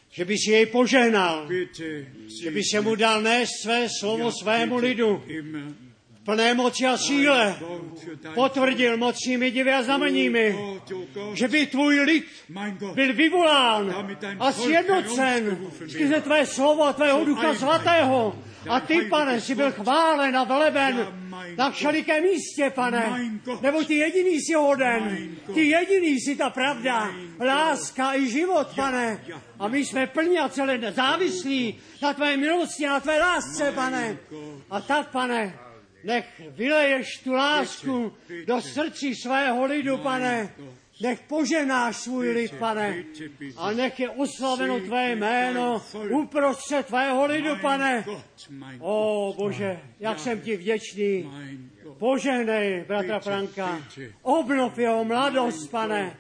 že by si jej požehnal, že by se mu dal nést své slovo svému lidu, plné moci a síle, potvrdil mocnými divy a znameními, že by tvůj lid byl vyvolán a sjednocen skrze tvé slovo a tvého ducha svatého. A ty, pane, si byl chválen a veleben na všelikém místě, pane. Nebo ty jediný jsi hoden, ty jediný jsi ta pravda, láska i život, pane. A my jsme plní a celé závislí na tvé milosti na tvé lásce, pane. A tak, pane, nech vyleješ tu lásku do srdcí svého lidu, pane. Nech poženáš svůj lid, pane. A nech je oslaveno tvé jméno uprostřed tvého lidu, pane. O Bože, jak jsem ti vděčný. Požehnej bratra Franka. Obnov jeho mladost, pane.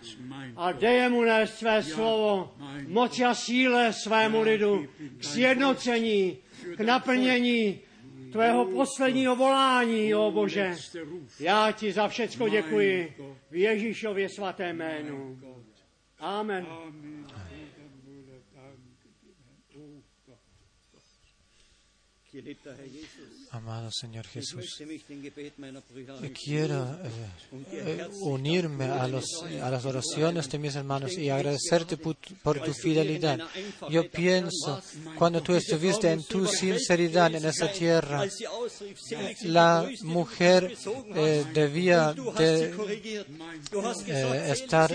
A dej mu nést své slovo, moci a síle svému lidu, k sjednocení, k naplnění tvého posledního volání, o Bože. Já ti za všecko děkuji v Ježíšově svaté jménu. Amen. Amen. Amado Señor Jesús, quiero eh, eh, unirme a, los, a las oraciones de mis hermanos y agradecerte por, tu fidelidad. Yo pienso, cuando tú estuviste en tu sinceridad en esa tierra, la mujer eh, debía de, eh, estar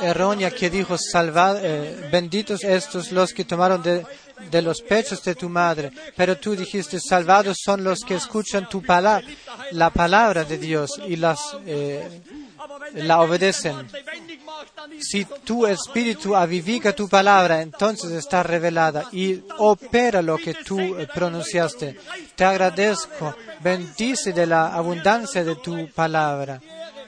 errónea que dijo, salvad, eh, benditos estos los que tomaron de, de los pechos de tu madre, pero tú dijiste, salvados son los que escuchan tu palabra, la palabra de Dios y las, eh, la obedecen. Si tu espíritu avivica tu palabra, entonces está revelada y opera lo que tú eh, pronunciaste. Te agradezco, bendice de la abundancia de tu palabra.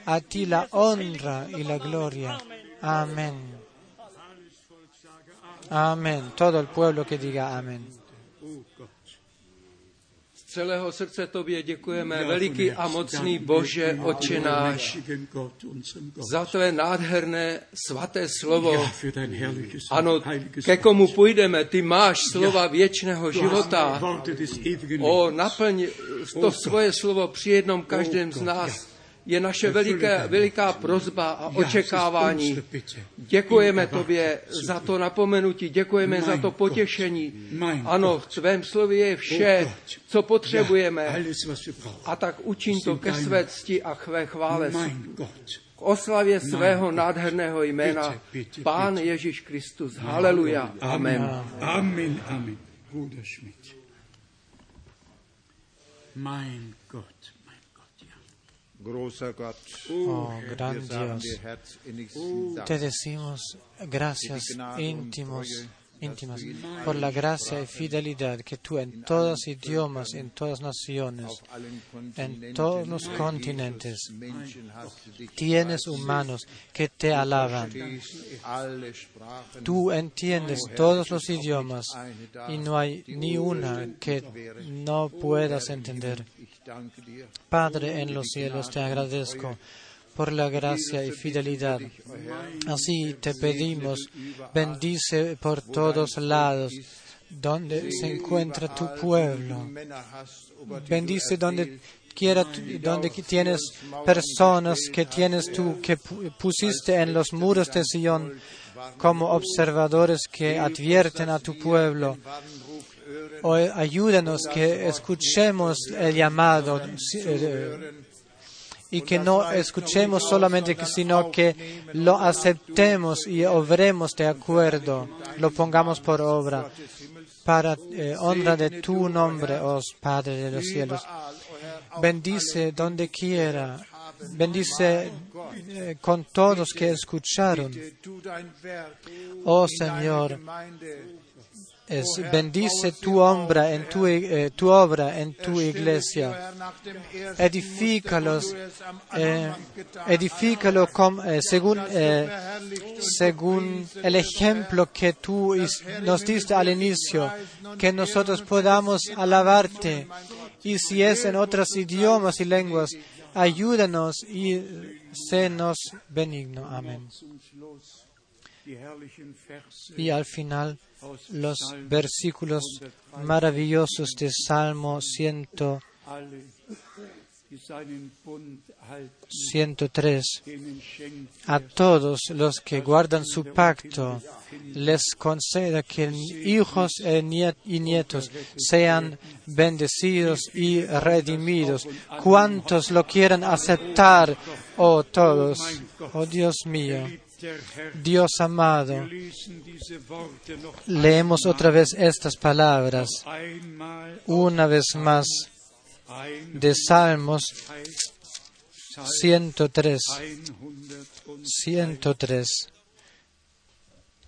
A ti la honra y la gloria. Amén. Amén. Todo el pueblo que diga amén. Celého srdce tobě děkujeme, veliký a mocný Bože, oče náš, za tvé nádherné svaté slovo. Ano, ke komu půjdeme, ty máš slova věčného života. O, naplň to svoje slovo při jednom každém z nás. Je naše veliké, veliká prozba a očekávání. Děkujeme tobě za to napomenutí, děkujeme za to potěšení. Ano, v tvém slově je vše, co potřebujeme. A tak učiň to ke své cti a chvé chvále, k oslavě svého nádherného jména, Pán Ježíš Kristus. Haleluja. Amen. Amen, Amen. Bruder Schmidt. Mein Oh, gran Dios. Te decimos gracias íntimos, íntimas por la gracia y fidelidad que tú en todos idiomas, en todas naciones, en todos los continentes tienes humanos que te alaban. Tú entiendes todos los idiomas y no hay ni una que no puedas entender. Padre en los cielos, te agradezco por la gracia y fidelidad. Así te pedimos, bendice por todos lados donde se encuentra tu pueblo. Bendice donde quiera, donde tienes personas que tienes tú, que pu- pusiste en los muros de Sion como observadores que advierten a tu pueblo. Ayúdanos que escuchemos el llamado eh, y que no escuchemos solamente, sino que lo aceptemos y obremos de acuerdo, lo pongamos por obra para eh, honra de tu nombre, oh Padre de los cielos. Bendice donde quiera, bendice eh, con todos que escucharon. Oh Señor, es, bendice tu obra en tu, eh, tu obra en tu iglesia. Edifícalos, eh, edifícalo com- eh, según, eh, según el ejemplo que tú nos diste al inicio, que nosotros podamos alabarte. Y si es en otros idiomas y lenguas, ayúdanos y senos benigno. Amén. Y al final, los versículos maravillosos de Salmo 100, alle, die seinen Bund halten, 103. denen schenkt A todos los que guardan su pacto, les conceda que hijos e y nietos sean bendecidos y redimidos. Cuantos lo quieran aceptar, oh todos, oh Dios mío. Dios amado, leemos otra vez estas palabras, una vez más, de Salmos 103, 103. 103.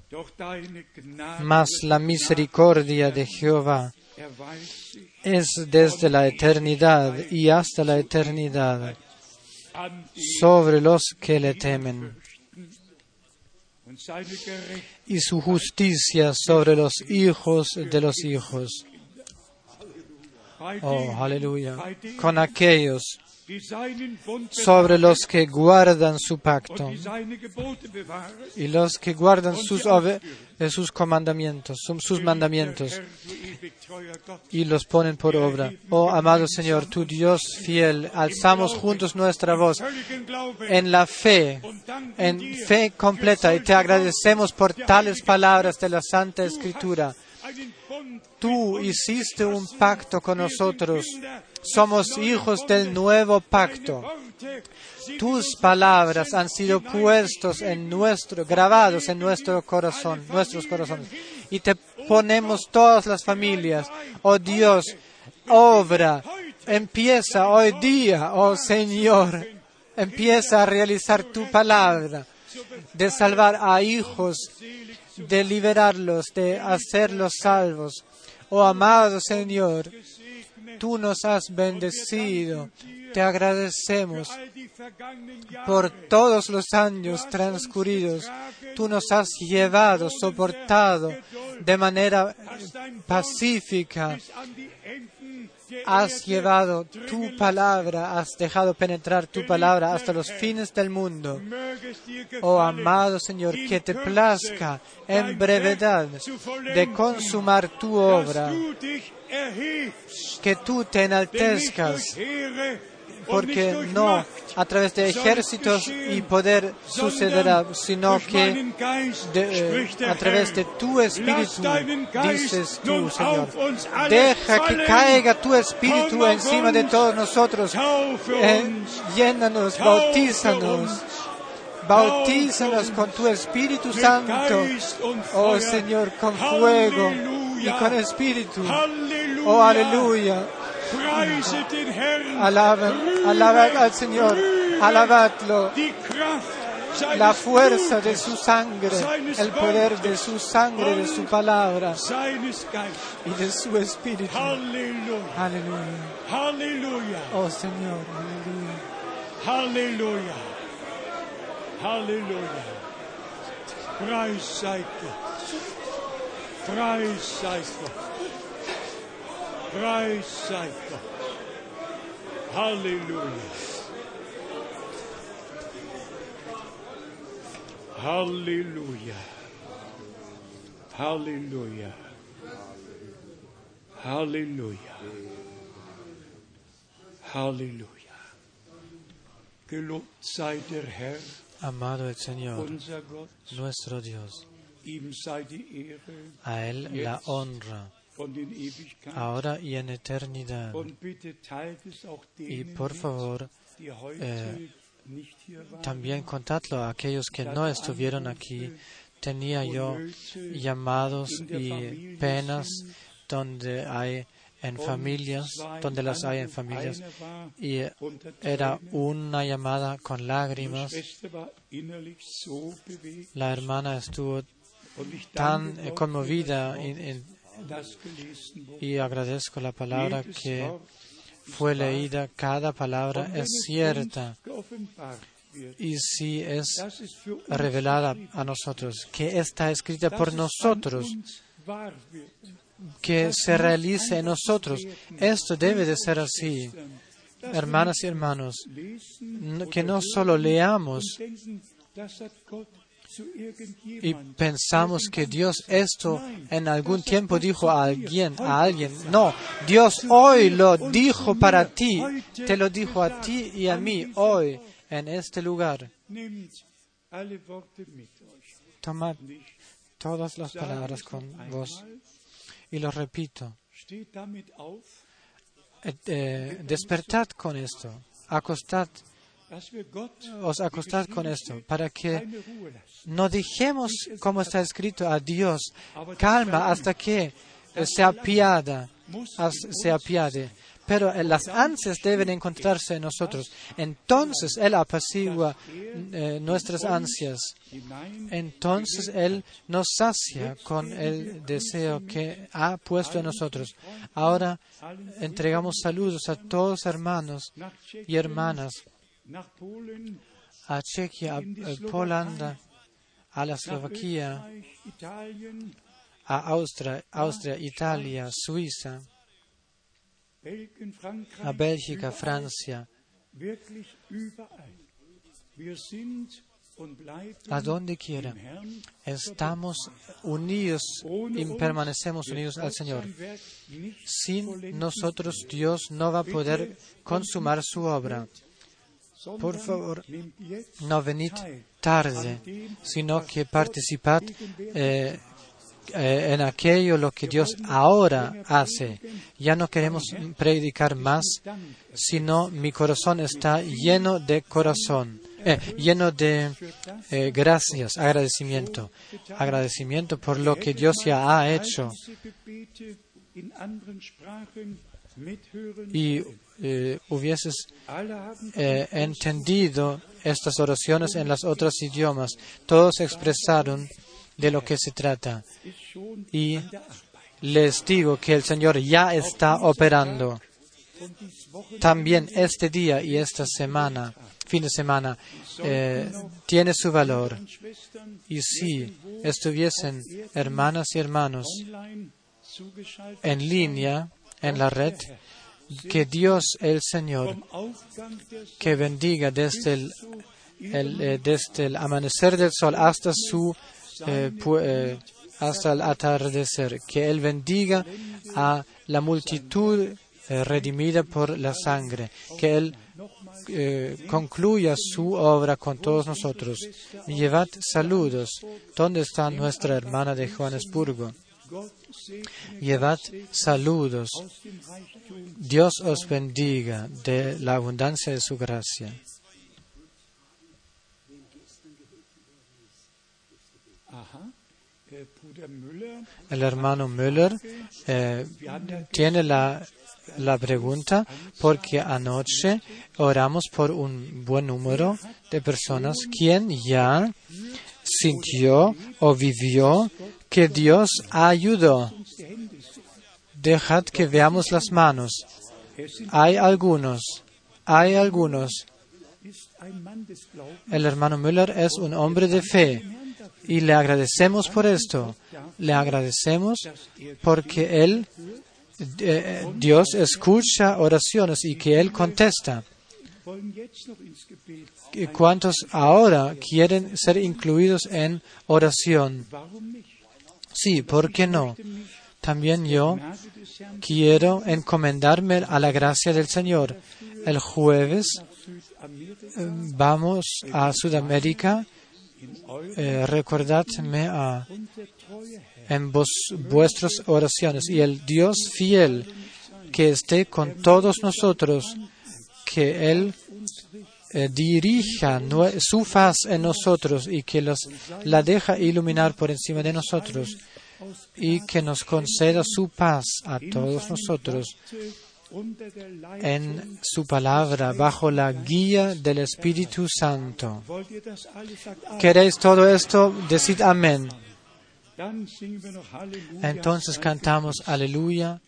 Doch deine Gnade Mas la misericordia de Jehová es desde la eternidad y hasta la eternidad sobre los que le temen, y su justicia sobre los hijos de los hijos. Oh, aleluya. Con aquellos sobre los que guardan su pacto y los que guardan sus, ove- eh, sus comandamientos, sus- mandamientos y los ponen por obra. Oh, amado Señor, tu Dios fiel, alzamos juntos nuestra voz en la fe, en fe completa y te agradecemos por tales palabras de la Santa Escritura. Tú hiciste un pacto con nosotros. Somos hijos del nuevo pacto. Tus palabras han sido puestos en nuestro, grabados en nuestro corazón, nuestros corazones. Y te ponemos todas las familias. Oh Dios, obra, empieza hoy día, oh Señor, empieza a realizar tu palabra de salvar a hijos, de liberarlos, de hacerlos salvos. Oh amado Señor, tú nos has bendecido. Te agradecemos por todos los años transcurridos. Tú nos has llevado, soportado de manera pacífica. Has llevado tu palabra, has dejado penetrar tu palabra hasta los fines del mundo. Oh amado Señor, que te plazca en brevedad de consumar tu obra, que tú te enaltezcas, porque no a través de ejércitos y poder sucederá, sino que de- eh, a través de tu espíritu, dices tú, Señor. Deja que caiga tu espíritu encima de todos nosotros. Eh, llénanos, bautízanos, bautízanos con tu Espíritu Santo. Oh. Señor, con fuego y con espíritu. Halleluja. Oh, aleluya. Herrn. Alabad, al Señor, alabadlo. La fuerza de su sangre, el poder de su sangre, de su palabra y de su espíritu. Aleluya. Halleluja. Oh Señor, aleluya. Halleluja. Halleluja. Preis sei Gott. Preis sei Gott. Preis sei Gott. Halleluja. Halleluja. Halleluja. Halleluja. Halleluja. Gelobt sei der Herr, Amado el Señor, nuestro Dios. A Él la honra, ahora y en eternidad. Y por favor, eh, también contadlo a aquellos que no estuvieron aquí. Tenía yo llamados y penas donde hay en familias, donde las hay en familias. Y era una llamada con lágrimas. La hermana estuvo tan eh, conmovida y agradezco la palabra que fue leída, cada palabra es cierta y si es revelada a nosotros, que está escrita por nosotros, que se realice en nosotros. Esto debe de ser así, hermanas y hermanos, que no solo leamos y pensamos que Dios esto en algún tiempo dijo a alguien, a alguien. No, Dios hoy lo dijo para ti, te lo dijo a ti y a mí hoy en este lugar. Tomad todas las palabras con vos y lo repito. Eh, eh, despertad con esto, acostad, os acostad con esto, para que no dijemos, como está escrito, a Dios, calma hasta que se apiada, se apiade. Pero eh, las ansias deben encontrarse en nosotros. Entonces Él apacigua eh, nuestras ansias. Entonces Él nos sacia con el deseo que ha puesto en nosotros. Ahora entregamos saludos a todos hermanos y hermanas, a Chequia, a, Polanda, a la Eslovaquia, a Austria, Austria, Italia, Suiza, a Bélgica, Francia, a donde quiera. Estamos unidos y permanecemos unidos al Señor. Sin nosotros Dios no va a poder consumar su obra. Por favor, no venid tarde, sino que participad eh, eh, en aquello lo que Dios ahora hace. Ya no queremos predicar más, sino mi corazón está lleno de corazón, eh, lleno de gracias, agradecimiento, agradecimiento por lo que Dios ya ha hecho. Y eh, hubieses eh, entendido estas oraciones en las otras idiomas. Todos expresaron de lo que se trata. Y les digo que el Señor ya está operando. También este día y esta semana, fin de semana, eh, tiene su valor. Y si estuviesen hermanas y hermanos en línea, en la red, que Dios el Señor, que bendiga desde el, el, eh, desde el amanecer del sol hasta su eh, pu- eh, hasta el atardecer, que Él bendiga a la multitud redimida por la sangre, que Él concluya su obra con todos nosotros. Llevad saludos. ¿Dónde está nuestra hermana de Johannesburgo? Llevad saludos. Dios os bendiga de la abundancia de su gracia. El hermano Müller eh, tiene la, la pregunta porque anoche oramos por un buen número de personas quien ya sintió o vivió que Dios ayudó. Dejad que veamos las manos. Hay algunos, hay algunos. El hermano Müller es un hombre de fe y le agradecemos por esto. Le agradecemos porque él, eh, Dios escucha oraciones y que él contesta. Wollen jetzt noch ins Gebet. ¿Y ¿Cuántos ahora quieren ser incluidos en oración? Sí, ¿por qué no? También yo quiero encomendarme a la gracia del Señor. El jueves eh, vamos a Sudamérica. Eh, recordadme a, Herr en vos, vuestras oraciones y el Dios fiel que esté con todos nosotros, que Él eh, dirija su faz en nosotros y que los, la deja iluminar por encima de nosotros y que nos conceda su paz a todos nosotros en su palabra bajo la guía del Espíritu Santo. ¿Queréis todo esto? Decid amén. Entonces cantamos Aleluya.